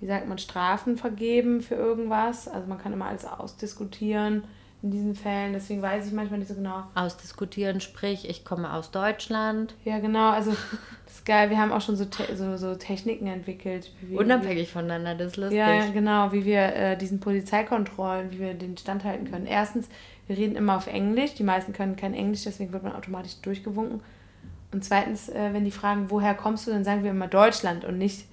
wie sagt man, Strafen vergeben für irgendwas. Also man kann immer alles ausdiskutieren in diesen Fällen. Deswegen weiß ich manchmal nicht so genau. Ausdiskutieren, sprich, ich komme aus Deutschland. Ja, genau. Also das ist geil. Wir haben auch schon so, te so, so Techniken entwickelt. Wie Unabhängig voneinander, das ist lustig. Ja, ja, genau, wie wir äh, diesen Polizeikontrollen, wie wir den standhalten können. Erstens, wir reden immer auf Englisch. Die meisten können kein Englisch, deswegen wird man automatisch durchgewunken. Und zweitens, äh, wenn die fragen, woher kommst du, dann sagen wir immer Deutschland und nicht,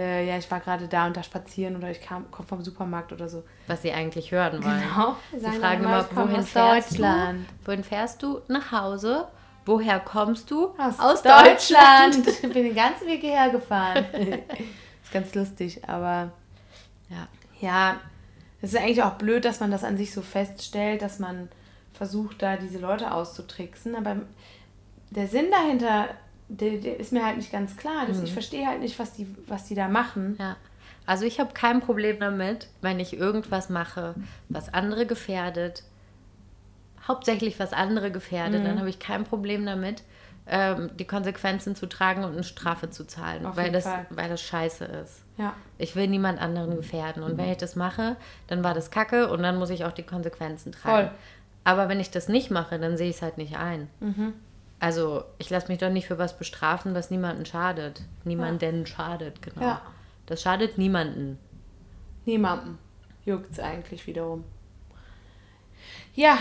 äh, ja, ich war gerade da und da spazieren oder ich kam, komme vom Supermarkt oder so. Was sie eigentlich hören wollen. Genau. Sie sagen fragen immer, wohin aus fährst Deutschland. du? Wohin fährst du? Nach Hause. Woher kommst du? Aus, Deutschland. Ich bin den ganzen Weg hierher gefahren. ist ganz lustig, aber Ja. ja, es ist eigentlich auch blöd, dass man das an sich so feststellt, dass man versucht, da diese Leute auszutricksen. Aber der Sinn dahinter, der, der ist mir halt nicht ganz klar. Das, Ich verstehe halt nicht, was die, was die da machen. Ja. Also ich habe kein Problem damit, wenn ich irgendwas mache, was andere gefährdet, hauptsächlich was andere gefährdet, Mhm. dann habe ich kein Problem damit, ähm, die Konsequenzen zu tragen und eine Strafe zu zahlen, Auf weil das, Fall. weil das scheiße ist. Ja, Ich will niemand anderen gefährden. Und wenn ich das mache, dann war das Kacke und dann muss ich auch die Konsequenzen tragen. Voll. Aber wenn ich das nicht mache, dann sehe ich es halt nicht ein. Also, ich lasse mich doch nicht für was bestrafen, was niemanden schadet. Niemanden schadet, genau. Ja. Das schadet niemanden. Niemandem juckt es eigentlich wiederum. Ja,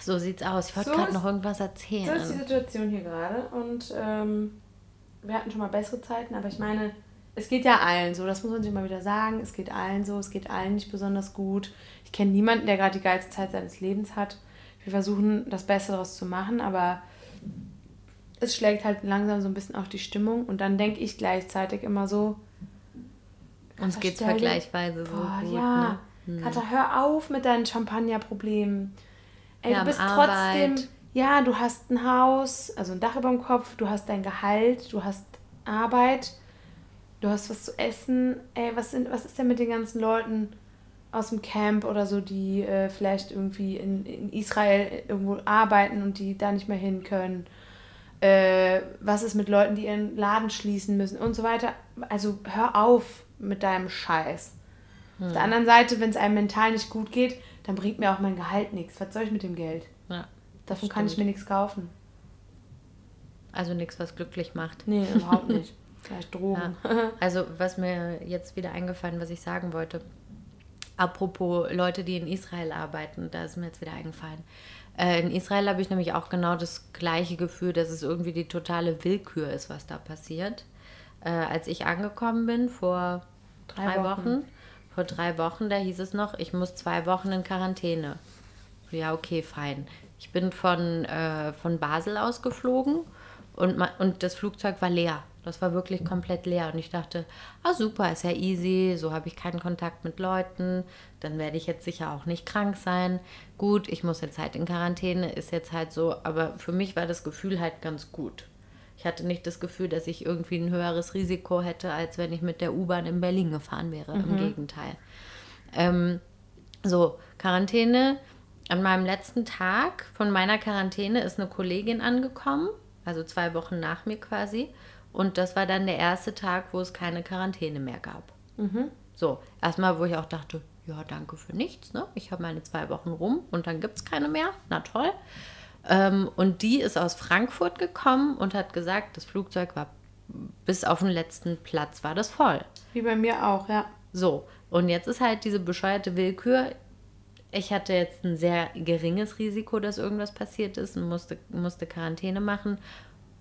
So sieht's aus. Ich wollte So gerade noch irgendwas so ist die erzählen. Situation hier gerade. Und ähm, wir hatten schon mal bessere Zeiten, aber ich meine, es geht ja allen so. Das muss man sich mal wieder sagen. Es geht allen so. Es geht allen nicht besonders gut. Ich kenne niemanden, der gerade die geilste Zeit seines Lebens hat. Wir versuchen, das Beste daraus zu machen, aber es schlägt halt langsam so ein bisschen auf die Stimmung. Und dann denke ich gleichzeitig immer so, Uns geht's vergleichsweise so Boah, gut. ja. Ne? Katha, hör auf mit deinen Champagnerproblemen. Ey, Wir du bist Arbeit. trotzdem, ja, du hast ein Haus, also ein Dach über dem Kopf, du hast dein Gehalt, du hast Arbeit, du hast was zu essen. Ey, was, sind, was ist denn mit den ganzen Leuten aus dem Camp oder so, die äh, vielleicht irgendwie in, in Israel irgendwo arbeiten und die da nicht mehr hin können? Äh, was ist mit Leuten, die ihren Laden schließen müssen und so weiter? Also hör auf mit deinem Scheiß. Auf der anderen Seite, wenn es einem mental nicht gut geht, dann bringt mir auch mein Gehalt nichts. Was soll ich mit dem Geld? Ja. Davon kann ich mir nichts kaufen. Also nichts, was glücklich macht. Nee, überhaupt nicht. Vielleicht Drogen. Also, was mir jetzt wieder eingefallen, was ich sagen wollte. Apropos Leute, die in Israel arbeiten, da ist mir jetzt wieder eingefallen. Äh, in Israel habe ich nämlich auch genau das gleiche Gefühl, dass es irgendwie die totale Willkür ist, was da passiert. Äh, als ich angekommen bin vor Drei drei, Wochen. Wochen. vor drei Wochen, da hieß es noch, ich muss zwei Wochen in Quarantäne. Ja, okay, fein. Ich bin von, äh, von Basel aus geflogen und, und das Flugzeug war leer. Das war wirklich komplett leer. Und ich dachte, ah super, ist ja easy, so habe ich keinen Kontakt mit Leuten, dann werde ich jetzt sicher auch nicht krank sein. Gut, ich muss jetzt halt in Quarantäne, ist jetzt halt so, aber für mich war das Gefühl halt ganz gut. Ich hatte nicht das Gefühl, dass ich irgendwie ein höheres Risiko hätte, als wenn ich mit der U-Bahn in Berlin gefahren wäre. Im Gegenteil. Ähm, so, Quarantäne. An meinem letzten Tag von meiner Quarantäne ist eine Kollegin angekommen, also zwei Wochen nach mir quasi. Und das war dann der erste Tag, wo es keine Quarantäne mehr gab. So, erstmal, wo ich auch dachte, ja, danke für nichts, ne? Ich habe meine zwei Wochen rum und dann gibt es keine mehr. Na toll. Ähm, und die ist aus Frankfurt gekommen und hat gesagt, das Flugzeug war bis auf den letzten Platz war das voll. Wie bei mir auch, ja. So, und jetzt ist halt diese bescheuerte Willkür. Ich hatte jetzt ein sehr geringes Risiko, dass irgendwas passiert ist und musste, musste Quarantäne machen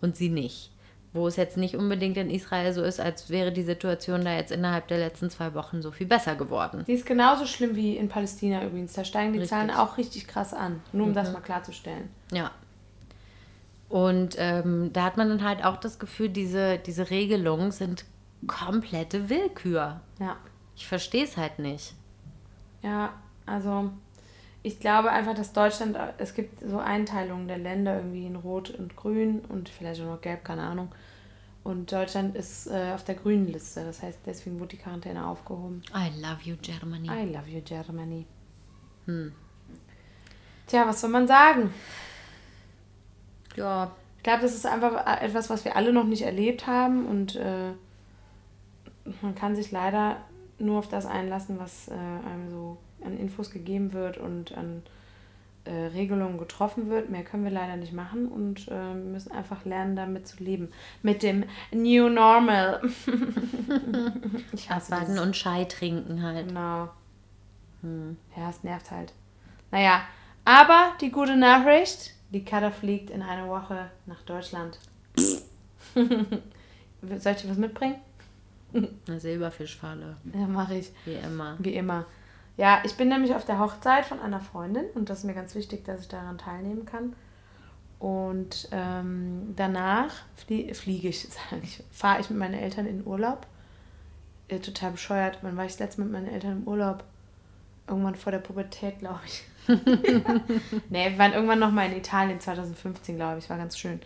und sie nicht. Wo es jetzt nicht unbedingt in Israel so ist, als wäre die Situation da jetzt innerhalb der letzten zwei Wochen so viel besser geworden. Die ist genauso schlimm wie in Palästina übrigens. Da steigen die Richtig. Zahlen auch richtig krass an. Nur um das mal klarzustellen. Ja. Und ähm, da hat man dann halt auch das Gefühl, diese, diese Regelungen sind komplette Willkür. Ja. Ich verstehe es halt nicht. Ja, also ich glaube einfach, dass Deutschland, es gibt so Einteilungen der Länder irgendwie in Rot und Grün und vielleicht auch noch Gelb, keine Ahnung. Und Deutschland ist äh, auf der grünen Liste. Das heißt, deswegen wurde die Quarantäne aufgehoben. I love you, Germany. I love you, Germany. Tja, was soll man sagen? Ja, Ich glaube, das ist einfach etwas, was wir alle noch nicht erlebt haben und äh, man kann sich leider nur auf das einlassen, was äh, einem so an Infos gegeben wird und an äh, Regelungen getroffen wird. Mehr können wir leider nicht machen und äh, müssen einfach lernen, damit zu leben. Mit dem New Normal. ich hasse abwarten dieses- und Schei trinken halt. Genau. Ja, es nervt halt. Naja, aber die gute Nachricht, die Kader fliegt in einer Woche nach Deutschland. Soll ich dir was mitbringen? Eine Silberfischfalle, Ja, mache ich. wie immer. Wie immer. Ja, ich bin nämlich auf der Hochzeit von einer Freundin und das ist mir ganz wichtig, dass ich daran teilnehmen kann. Und ähm, danach flie fliege ich, ich, fahre ich mit meinen Eltern in Urlaub. Äh, total bescheuert. Wann war ich das letzte Mal mit meinen Eltern im Urlaub? Irgendwann vor der Pubertät, glaube ich. nee, wir waren irgendwann nochmal in Italien 2015, glaube ich. War ganz schön.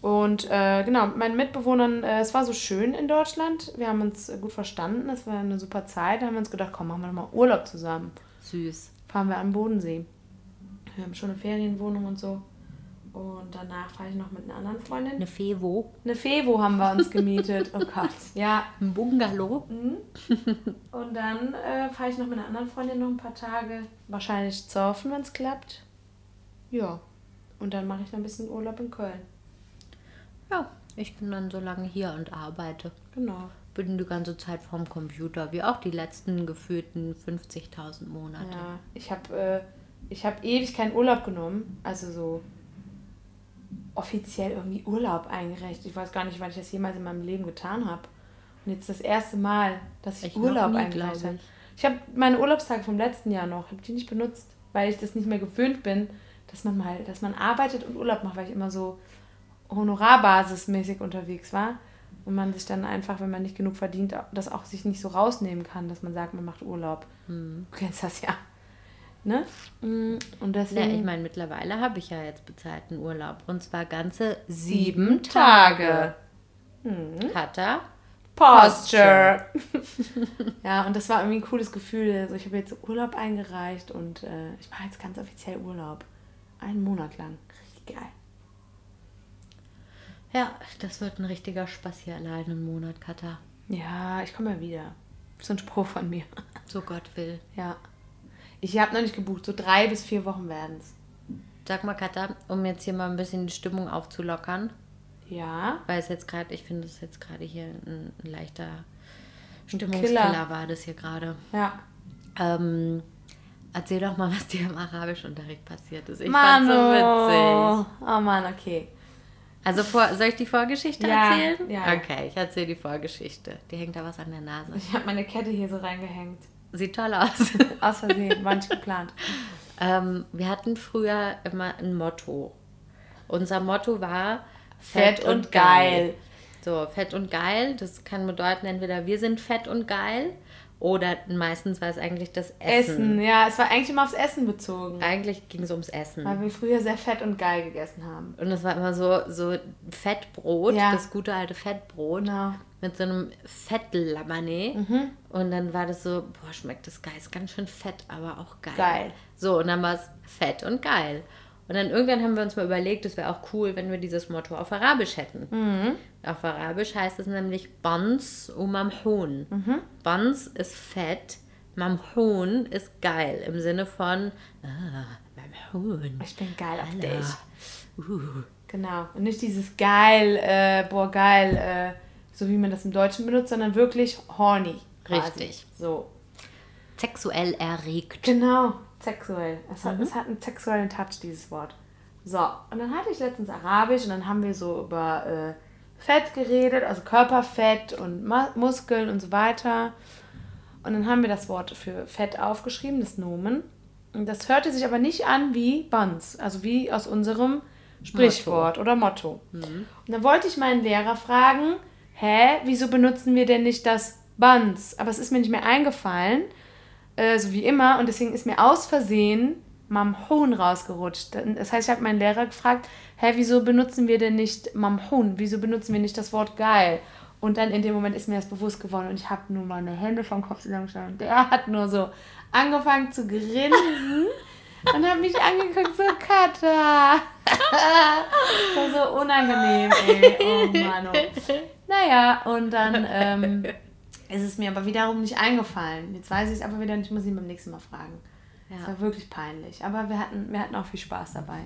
Und äh, genau, mit meinen Mitbewohnern, äh, es war so schön in Deutschland. Wir haben uns äh, gut verstanden. Es war eine super Zeit. Da haben wir uns gedacht, komm, machen wir nochmal Urlaub zusammen. Süß. Fahren wir an den Bodensee. Wir haben schon eine Ferienwohnung und so. Und danach fahre ich noch mit einer anderen Freundin. Eine Fevo. Eine Fevo haben wir uns gemietet. Oh Gott. Ja. Ein Bungalow. Und dann äh, fahre ich noch mit einer anderen Freundin noch ein paar Tage. Wahrscheinlich surfen, wenn es klappt. Ja. Und dann mache ich noch ein bisschen Urlaub in Köln. Ja, ich bin dann so lange hier und arbeite. Genau. Bin die ganze Zeit vorm Computer, wie auch die letzten gefühlten 50.000 Monate. Ja, ich habe äh, ich hab ewig keinen Urlaub genommen. Also so offiziell irgendwie Urlaub eingereicht. Ich weiß gar nicht, wann ich das jemals in meinem Leben getan habe. Und jetzt das erste Mal, dass ich, Ich Urlaub nie, eingereicht habe. ich. Ich habe meine Urlaubstage vom letzten Jahr noch, habe die nicht benutzt, weil ich das nicht mehr gewöhnt bin, dass man mal, dass man arbeitet und Urlaub macht, weil ich immer so honorarbasismäßig unterwegs war und man sich dann einfach, wenn man nicht genug verdient, das auch sich nicht so rausnehmen kann, dass man sagt, man macht Urlaub. Hm. Du kennst das ja. Ne? Mm, Und Ja, deswegen ich meine, mittlerweile habe ich ja jetzt bezahlten Urlaub. Und zwar ganze sieben Tage. Tage. Kata. Posture. ja, und das war irgendwie ein cooles Gefühl. Also ich habe jetzt Urlaub eingereicht und äh, ich mache jetzt ganz offiziell Urlaub. Einen Monat lang. Richtig geil. Ja, das wird ein richtiger Spaß hier allein im Monat, Kata. Ja, ich komme ja wieder. So ein Spruch von mir. So Gott will. Ja. Ich habe noch nicht gebucht. So drei bis vier Wochen werden es. Sag mal, Kata, um jetzt hier mal ein bisschen die Stimmung aufzulockern, Ja. weil es jetzt gerade, ich finde es jetzt gerade hier ein, ein leichter Killer. Stimmungskiller war das hier gerade. Ja. Ähm, erzähl doch mal, was dir im Arabischunterricht passiert ist. Ich fand's Manu. so witzig. Oh Mann, okay. Also vor, soll ich die Vorgeschichte Ja, erzählen? ja. Okay, ich erzähle die Vorgeschichte. Die hängt da was an der Nase. Ich habe meine Kette hier so reingehängt. Sieht toll aus. Aus Versehen, war nicht geplant. ähm, wir hatten früher immer ein Motto. Unser Motto war Fett und geil. So, fett und geil, das kann bedeuten, entweder wir sind fett und geil oder meistens war es eigentlich das Essen. Essen, ja, es war eigentlich immer aufs Essen bezogen. Eigentlich ging es ums Essen. Weil wir früher sehr fett und geil gegessen haben. Und es war immer so, so Fettbrot, Ja. das gute alte Fettbrot. Genau. Mit so einem Fettlamane. Mhm. Und dann war das so, boah, schmeckt das geil. Ist ganz schön fett, aber auch geil. Geil. So, und dann war es fett und geil. Und dann irgendwann haben wir uns mal überlegt, es wäre auch cool, wenn wir dieses Motto auf Arabisch hätten. Mhm. Auf Arabisch heißt es nämlich Bans u Mamhun. Mhm. Bans ist fett, Mamhun ist geil. Im Sinne von, ah, Mamhun. Ich bin geil auf Allah. dich. Uh. Genau. Und nicht dieses geil, äh, boah, geil, äh, so wie man das im Deutschen benutzt, sondern wirklich horny. quasi. Richtig. So. Sexuell erregt. Genau. Sexuell. Es hat, es hat einen sexuellen Touch, dieses Wort. So, und dann hatte ich letztens Arabisch und dann haben wir so über äh, Fett geredet, also Körperfett und Ma Muskeln und so weiter. Und dann haben wir das Wort für Fett aufgeschrieben, das Nomen. Und das hörte sich aber nicht an wie Buns, also wie aus unserem Sprichwort oder Motto. Und dann wollte ich meinen Lehrer fragen, hä, wieso benutzen wir denn nicht das Buns? Aber es ist mir nicht mehr eingefallen, äh, so wie immer. Und deswegen ist mir aus Versehen Mamhun rausgerutscht. Das heißt, ich habe meinen Lehrer gefragt, hä, wieso benutzen wir denn nicht Mamhun? Wieso benutzen wir nicht das Wort geil? Und dann in dem Moment ist mir das bewusst geworden und ich habe nur meine Hände vom Kopf zusammengeschlagen. Der hat nur so angefangen zu grinsen und hat mich angeguckt, so Kata. das war so unangenehm, ey. Oh Mann. Oh. Naja, und dann ähm, ist es mir aber wiederum nicht eingefallen. Jetzt weiß ich es aber wieder nicht, muss ich ihn beim nächsten Mal fragen. Es Ja. war wirklich peinlich. Aber wir hatten, wir hatten auch viel Spaß dabei.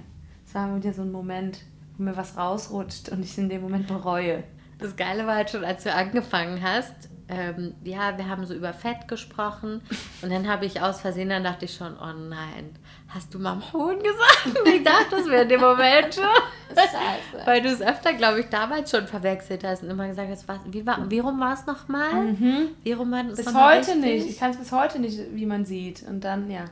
Es war wieder so ein Moment, wo mir was rausrutscht und ich es in dem Moment bereue. Das Geile war halt schon, als du angefangen hast. Ähm, ja, wir haben so über Fett gesprochen und dann habe ich aus Versehen, dann dachte ich schon, oh nein, hast du Mamhun gesagt? Ich dachte, das wäre in dem Moment schon. Scheiße. Weil du es öfter, glaube ich, damals schon verwechselt hast und immer gesagt hast, was, wie, war, wie rum war es nochmal? Wie rum war Bis heute nicht. Ich kann es bis heute nicht, wie man sieht. Und dann, ja.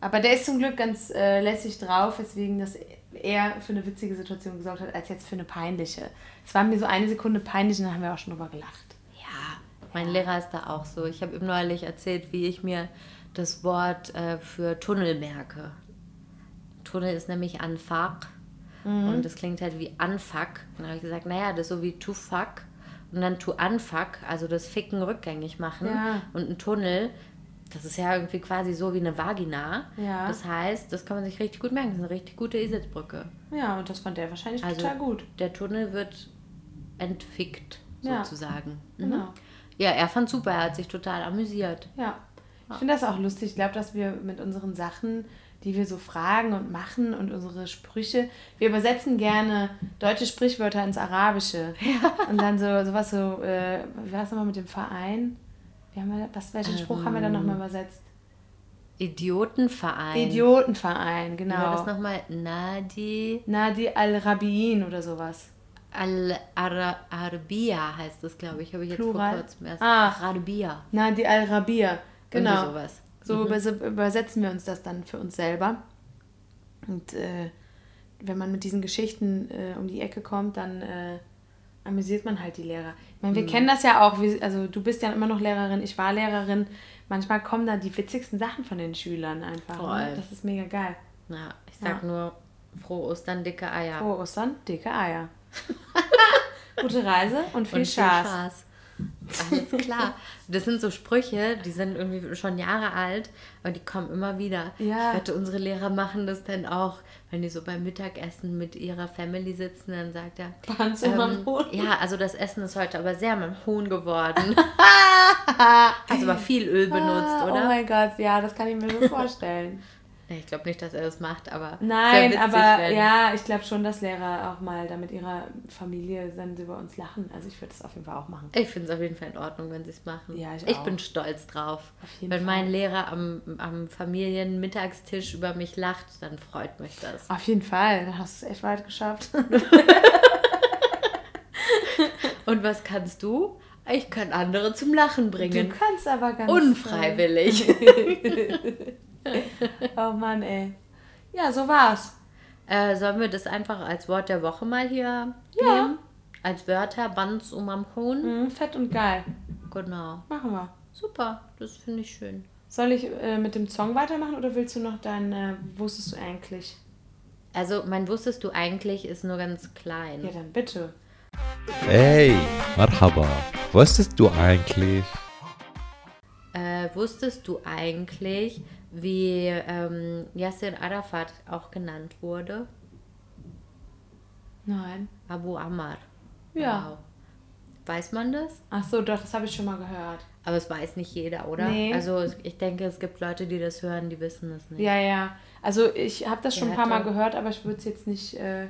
Aber der ist zum Glück ganz äh, lässig drauf, weswegen das eher für eine witzige Situation gesorgt hat, als jetzt für eine peinliche. Es war mir so eine Sekunde peinlich und dann haben wir auch schon drüber gelacht. Ja, mein Lehrer ist da auch so. Ich habe ihm neulich erzählt, wie ich mir das Wort äh, für Tunnel merke. Tunnel ist nämlich Anfaq und das klingt halt wie Anfuck. Und dann habe ich gesagt, naja, das ist so wie to fuck und dann to unfuck, also das Ficken rückgängig machen. Ja. Und ein Tunnel, das ist ja irgendwie quasi so wie eine Vagina. Ja. Das heißt, das kann man sich richtig gut merken. Das ist eine richtig gute Eselsbrücke. Ja, und das fand der wahrscheinlich Also total gut. der Tunnel wird entfickt, Ja. sozusagen. Mhm. Genau. Ja, er fand super, er hat sich total amüsiert. Ja. Ich finde das auch lustig. Ich glaube, dass wir mit unseren Sachen die wir so fragen und machen und unsere Sprüche. Wir übersetzen gerne deutsche Sprichwörter ins Arabische. Und dann so sowas so, äh, wie war es nochmal mit dem Verein? Wie haben wir, was, welchen Spruch haben wir dann nochmal übersetzt? Idiotenverein. Idiotenverein, Wie war das genau. nochmal? Nadi Nadi al-Rabiin oder sowas. al-Arabia heißt das, glaube ich. Habe ich jetzt Plural? vor kurzem erst. Ah. Arabia. Nadi al-Rabia. Genau. sowas. So überse- übersetzen wir uns das dann für uns selber. Und äh, wenn man mit diesen Geschichten äh, um die Ecke kommt, dann äh, amüsiert man halt die Lehrer. Ich meine, wir kennen das ja auch. Wir, also du bist ja immer noch Lehrerin, ich war Lehrerin. Manchmal kommen da die witzigsten Sachen von den Schülern einfach. Ne? Das ist mega geil. Ja, ich sag Ja. nur frohe Ostern, dicke Eier. Frohe Ostern, dicke Eier. Gute Reise und viel Und Spaß. Alles klar. Das sind so Sprüche, die sind irgendwie schon Jahre alt, aber die kommen immer wieder. Ja. Ich wette, unsere Lehrer machen das dann auch, wenn die so beim Mittagessen mit ihrer Family sitzen, dann sagt er. Hans und mein Huhn. Ja, also das Essen ist heute aber sehr mit Huhn geworden. Hast aber viel Öl benutzt, Ah, Oh oder? mein Gott, ja, das kann ich mir so vorstellen. Ich glaube nicht, dass er das macht, aber Nein, witzig, aber ja, ich glaube schon, dass Lehrer auch mal da mit ihrer Familie dann über uns lachen. Also ich würde das auf jeden Fall auch machen. Ich finde es auf jeden Fall in Ordnung, wenn sie es machen. Ja, ich ich bin stolz drauf. Wenn Fall. mein Lehrer am, am Familienmittagstisch über mich lacht, dann freut mich das. Auf jeden Fall, dann hast du es echt weit geschafft. Und was kannst du? Ich kann andere zum Lachen Du bringen. kannst aber ganz... Unfreiwillig. Oh Mann, ey. Ja, so war's. äh, sollen wir das einfach als Wort der Woche mal hier Ja. nehmen? Als Wörter, Bands um am Huhn? Mhm, fett und geil. Genau. Machen wir. Super, das finde ich schön. Soll ich äh, mit dem Song weitermachen oder willst du noch dein... Äh, wusstest du eigentlich? Also, mein Wusstest du eigentlich ist nur ganz klein. Ja, dann bitte. Hey, Marhaba. Wusstest du eigentlich? Äh, wusstest du eigentlich, wie ähm, Yasser Arafat auch genannt wurde? Nein. Abu Ammar. Ja. Wow. Weiß man das? Ach so, doch, das habe ich schon mal gehört. Aber es weiß nicht jeder, oder? Nee. Also ich denke, es gibt Leute, die das hören, die wissen es nicht. Ja, ja. Also ich habe das schon ein paar Mal gehört, aber ich würde es jetzt nicht äh,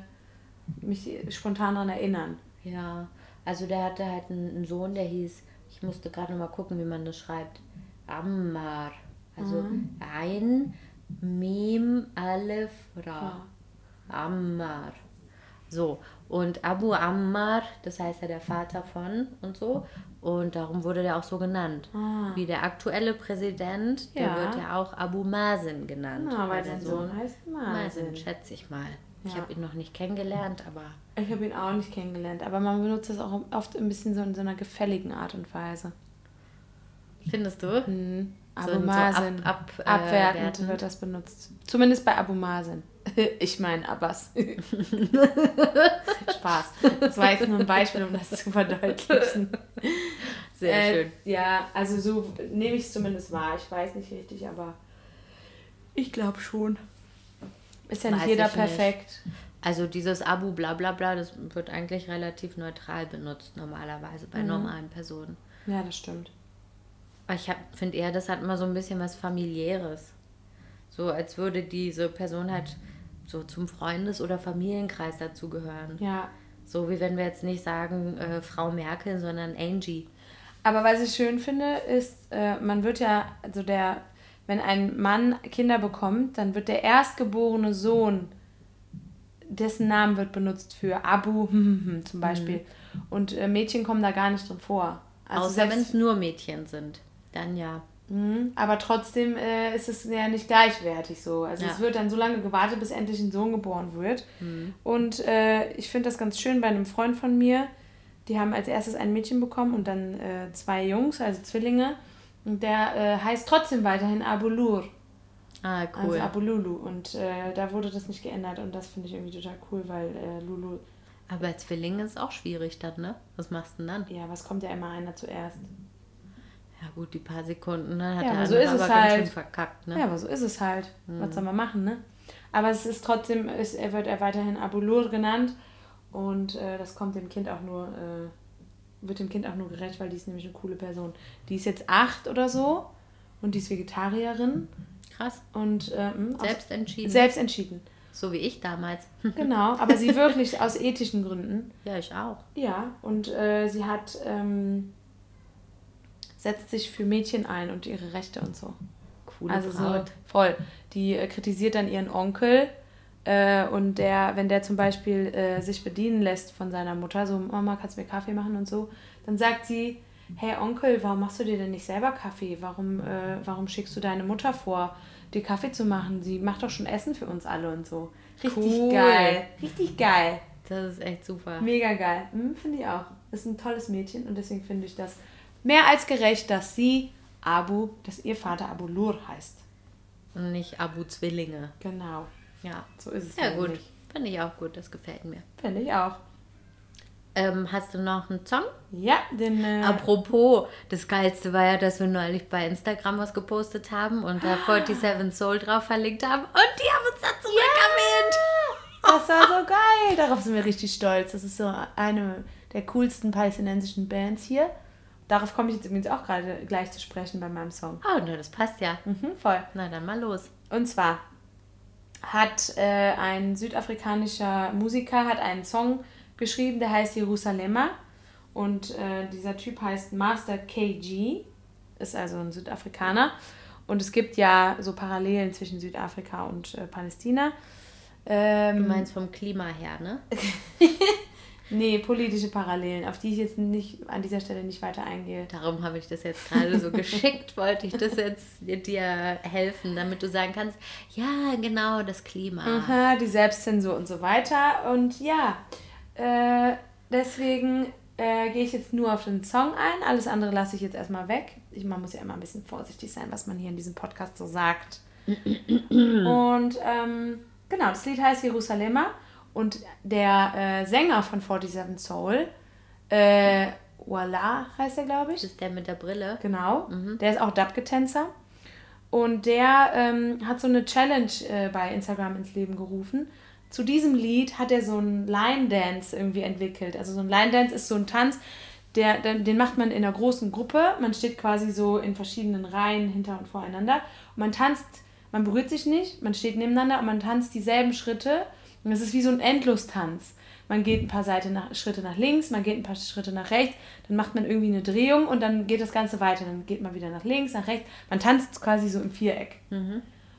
mich spontan daran erinnern. Ja, also der hatte halt einen einen Sohn, der hieß, ich musste gerade noch mal gucken, wie man das schreibt. Ammar. Also Mhm. ein Mim Alef Ra. Ammar. So, und Abu Ammar, das heißt ja der Vater von und so. Und darum wurde der auch so genannt. Wie der aktuelle Präsident, der Ah. Ja. wird ja auch Abu Mazen genannt. Na, weil der sein Sohn heißt Mazen, Masen. schätze ich mal. Ich Ja. habe ihn noch nicht kennengelernt, aber Ich habe ihn auch nicht kennengelernt, aber man benutzt das auch oft ein bisschen so in so einer gefälligen Art und Weise. findest du? Mhm. Ein- so ab- ab- äh, Abwertend wertend. wird das benutzt. Zumindest bei Abu Mazen. Ich meine Abbas. Spaß. Das war jetzt nur ein Beispiel, um das zu verdeutlichen. Sehr Äh, schön. Ja, also so nehme ich es zumindest wahr. Ich weiß nicht richtig, aber ich glaube schon. Ist ja nicht Weiß jeder ich nicht. perfekt. Also dieses Abu bla bla bla, das wird eigentlich relativ neutral benutzt normalerweise Mhm. bei normalen Personen. Ja, das stimmt. Aber ich finde eher, das hat immer so ein bisschen was familiäres. So als würde diese Person halt so zum Freundes- oder Familienkreis dazugehören. Ja. So wie wenn wir jetzt nicht sagen äh, Frau Merkel, sondern Angie. Aber was ich schön finde, ist, äh, man wird ja, also der, wenn ein Mann Kinder bekommt, dann wird der erstgeborene Sohn, dessen Namen wird benutzt für Abu zum Beispiel. Und äh, Mädchen kommen da gar nicht drin vor. Also Außer wenn es nur Mädchen sind. Dann ja. Mhm, aber trotzdem äh, ist es ja nicht gleichwertig so. Also Ja. es wird dann so lange gewartet, bis endlich ein Sohn geboren wird. Und äh, ich finde das ganz schön bei einem Freund von mir. Die haben als erstes ein Mädchen bekommen und dann äh, zwei Jungs, also Zwillinge. Und der äh, heißt trotzdem weiterhin Abulur, Ah, cool. also Abululu. Und äh, da wurde das nicht geändert und das finde ich irgendwie total cool, weil äh, Lulu, Aber Zwillinge ist auch schwierig dann, ne? Was machst du denn dann? ja, was kommt ja immer einer zuerst? Ja gut, die paar Sekunden, ne? Hat Ja, der aber so ist es halt. verkackt, ne? Ja, aber so ist es halt. Was soll man machen, ne? Aber es ist trotzdem, ist, er wird er weiterhin Abulur genannt und äh, das kommt dem Kind auch nur, äh, wird dem Kind auch nur gerecht, weil die ist nämlich eine coole Person. Die ist jetzt acht oder so und die ist Vegetarierin Krass. Und ähm, aus- Selbst entschieden. selbst entschieden. So wie ich damals. Genau, aber sie wirklich aus ethischen Gründen. Ja, ich auch. Ja, und äh, sie hat ähm, setzt sich für Mädchen ein und ihre Rechte und so. Coole also Braut. so voll. Die äh, kritisiert dann ihren Onkel äh, und der, wenn der zum Beispiel äh, sich bedienen lässt von seiner Mutter, so Mama, kannst du mir Kaffee machen und so, dann sagt sie, hey Onkel, warum machst du dir denn nicht selber Kaffee? Warum, äh, warum schickst du deine Mutter vor, dir Kaffee zu machen? Sie macht doch schon Essen für uns alle und so. Richtig Cool. geil. Richtig geil. Das ist echt super. Mega geil. Hm, finde ich auch. Ist ein tolles Mädchen und deswegen finde ich das mehr als gerecht, dass sie Abu, dass ihr Vater Abu Lur heißt. Und nicht Abu Zwillinge. Genau. Ja. So ist es. Ja, gut. Finde ich auch gut. Das gefällt mir. Finde ich auch. Ähm, hast du noch einen Song? Ja, den. Äh, Apropos, das Geilste war ja, dass wir neulich bei Instagram was gepostet haben und da 47 Soul drauf verlinkt haben und die haben uns dazu zurückerwähnt. das war so geil. Darauf sind wir richtig stolz. Das ist so eine der coolsten palästinensischen Bands hier. Darauf komme ich jetzt übrigens auch gerade gleich zu sprechen bei meinem Song. Oh, na, das passt ja. Mhm, voll. Na, dann mal los. Und zwar hat äh, ein südafrikanischer Musiker hat einen Song geschrieben, der heißt Jerusalema. Und äh, dieser Typ heißt Master KG, ist also ein Südafrikaner. Und es gibt ja so Parallelen zwischen Südafrika und äh, Palästina. Ähm, Du meinst vom Klima her, ne? nee, politische Parallelen, auf die ich jetzt nicht an dieser Stelle nicht weiter eingehe. Darum habe ich das jetzt gerade so geschickt, wollte ich das jetzt dir helfen, damit du sagen kannst, ja, genau, das Klima. Aha, die Selbstzensur und so weiter. Und ja, äh, deswegen äh, gehe ich jetzt nur auf den Song ein. Alles andere lasse ich jetzt erstmal weg. Ich, man muss ja immer ein bisschen vorsichtig sein, was man hier in diesem Podcast so sagt. und ähm, genau, das Lied heißt Jerusalema. Und der äh, Sänger von 47 Soul, äh, Walla heißt er, glaube ich. Das ist der mit der Brille. Genau. Der ist auch Dubgetänzer. Und der ähm, hat so eine Challenge äh, bei Instagram ins Leben gerufen. Zu diesem Lied hat er so einen Line Dance irgendwie entwickelt. Also so ein Line Dance ist so ein Tanz, der, den den macht man in einer großen Gruppe. Man steht quasi so in verschiedenen Reihen hinter und voreinander. Und man tanzt, man berührt sich nicht, man steht nebeneinander und man tanzt dieselben Schritte. Und es ist wie so ein Endlostanz. Man geht ein paar nach, Schritte nach links, man geht ein paar Schritte nach rechts, dann macht man irgendwie eine Drehung und dann geht das Ganze weiter. Dann geht man wieder nach links, nach rechts. Man tanzt quasi so im Viereck.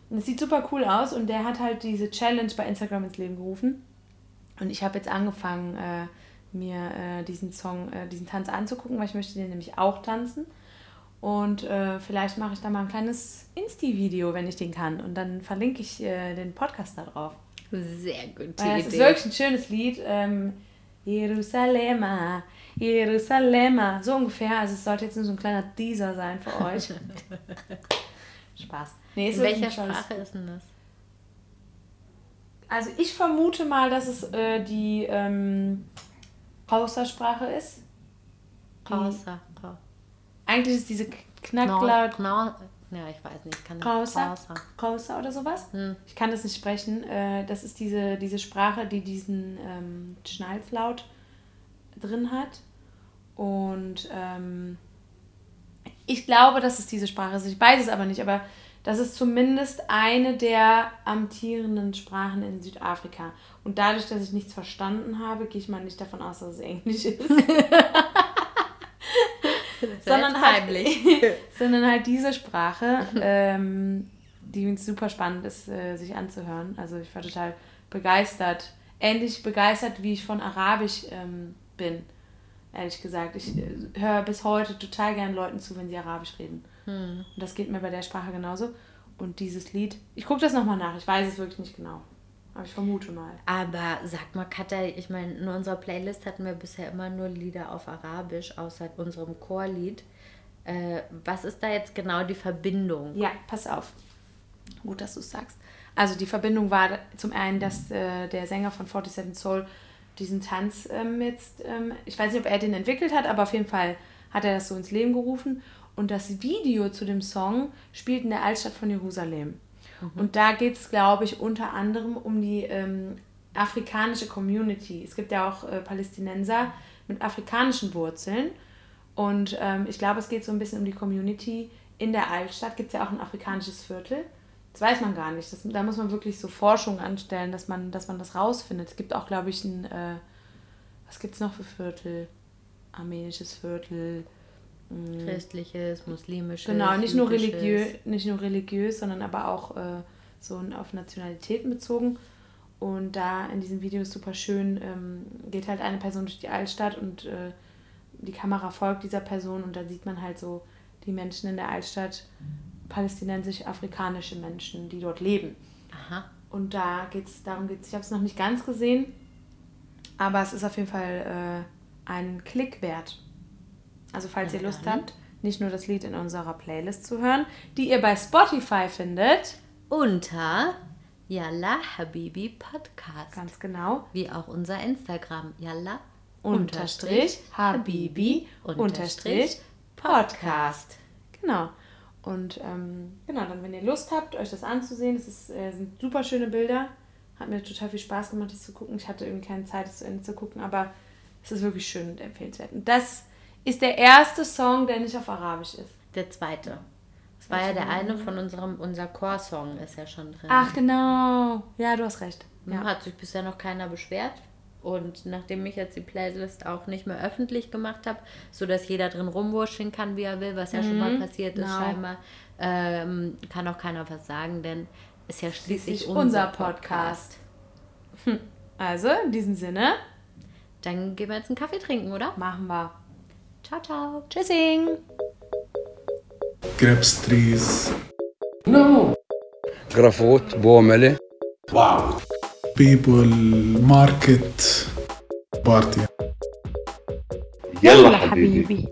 Und es sieht super cool aus und der hat halt diese Challenge bei Instagram ins Leben gerufen. Und ich habe jetzt angefangen, äh, mir äh, diesen Song, äh, diesen Tanz anzugucken, weil ich möchte den nämlich auch tanzen. Und äh, vielleicht mache ich da mal ein kleines Insti-Video, wenn ich den kann. Und dann verlinke ich äh, den Podcast da drauf. Sehr gute Weil es Idee. ist wirklich ein schönes Lied. Ähm, Jerusalema, Jerusalema, so ungefähr. Also es sollte jetzt nur so ein kleiner Teaser sein für euch. Spaß. Nee, In welcher Sprache ist denn das? Also ich vermute mal, dass es äh, die ähm, Hausa-Sprache ist. Hausa. Hau- Eigentlich ist diese Knau- Knacklaut Knau- Ja, ich weiß nicht. Kann Hausa, Hausa. Hausa oder sowas. Hm. Ich kann das nicht sprechen. Äh, das ist diese, diese Sprache, die diesen ähm, Schnalzlaut drin hat. Und ähm, ich glaube, dass es diese Sprache ist. Ich weiß es aber nicht, aber das ist zumindest eine der amtierenden Sprachen in Südafrika. Und dadurch, dass ich nichts verstanden habe, gehe ich mal nicht davon aus, dass es Englisch ist. sondern, jetzt halt, heimlich. sondern halt diese Sprache, ähm, die super spannend ist, äh, sich anzuhören. Also ich war total begeistert. Ähnlich begeistert, wie ich von Arabisch ähm, bin, ehrlich gesagt. Ich äh, höre bis heute total gern Leuten zu, wenn sie Arabisch reden. Und das geht mir bei der Sprache genauso. Und dieses Lied, ich gucke das nochmal nach, ich weiß es wirklich nicht genau. Aber ich vermute mal. Aber sag mal, Katja, ich meine, in unserer Playlist hatten wir bisher immer nur Lieder auf Arabisch, außer unserem Chorlied. Äh, was ist da jetzt genau die Verbindung? Ja, pass auf. Gut, dass du es sagst. Also die Verbindung war zum einen, dass äh, der Sänger von 47 Soul diesen Tanz ähm, jetzt, ähm, ich weiß nicht, ob er den entwickelt hat, aber auf jeden Fall hat er das so ins Leben gerufen. Und das Video zu dem Song spielt in der Altstadt von Jerusalem. Und da geht es, glaube ich, unter anderem um die ähm, afrikanische Community. Es gibt ja auch äh, Palästinenser mit afrikanischen Wurzeln. Und ähm, ich glaube, es geht so ein bisschen um die Community in der Altstadt. Gibt es ja auch ein afrikanisches Viertel. Das weiß man gar nicht. Das, da muss man wirklich so Forschung anstellen, dass man, dass man das rausfindet. Es gibt auch, glaube ich, ein, äh, was gibt es noch für Viertel? Armenisches Viertel. Mh, Christliches, muslimisches. Genau, nicht nur, religiö nicht nur religiös, sondern aber auch äh, so auf Nationalitäten bezogen. Und da in diesem Video ist super schön, ähm, geht halt eine Person durch die Altstadt und äh, die Kamera folgt dieser Person und da sieht man halt so die Menschen in der Altstadt, palästinensisch-afrikanische Menschen, die dort leben. Aha. Und da geht's, darum geht es, ich habe es noch nicht ganz gesehen, aber es ist auf jeden Fall äh, ein Klick wert. Also falls ihr Lust habt, nicht nur das Lied in unserer Playlist zu hören, die ihr bei Spotify findet, Unter Yalla Habibi Podcast. ganz genau, Wie auch unser Instagram. Yalla unterstrich Habibi unterstrich Podcast. Genau. Und ähm, genau, dann, wenn ihr Lust habt, euch das anzusehen, es ist, äh, sind super schöne Bilder. Hat mir total viel Spaß gemacht, das zu gucken. Ich hatte irgendwie keine Zeit, es zu Ende zu gucken, aber es ist wirklich schön und empfehlenswert. Und das ist der erste Song, der nicht auf Arabisch ist. Der zweite. Das war ja der eine von unserem, unser Core-Song ist ja schon drin. Ach, genau. Ja, du hast recht. Ja. Hat sich bisher noch keiner beschwert. Und nachdem ich jetzt die Playlist auch nicht mehr öffentlich gemacht habe, sodass jeder drin rumwurscheln kann, wie er will, was ja schon mal passiert ist genau. scheinbar, ähm, kann auch keiner was sagen, denn ist ja schließlich Schließlich unser, unser Podcast. Podcast. Also, in diesem Sinne, Dann gehen wir jetzt einen Kaffee trinken, oder? machen wir. Ciao, ciao. Tschüssing. grapes trees, No. جرافوت بومله Wow. people, market, party. يلا حبيبي.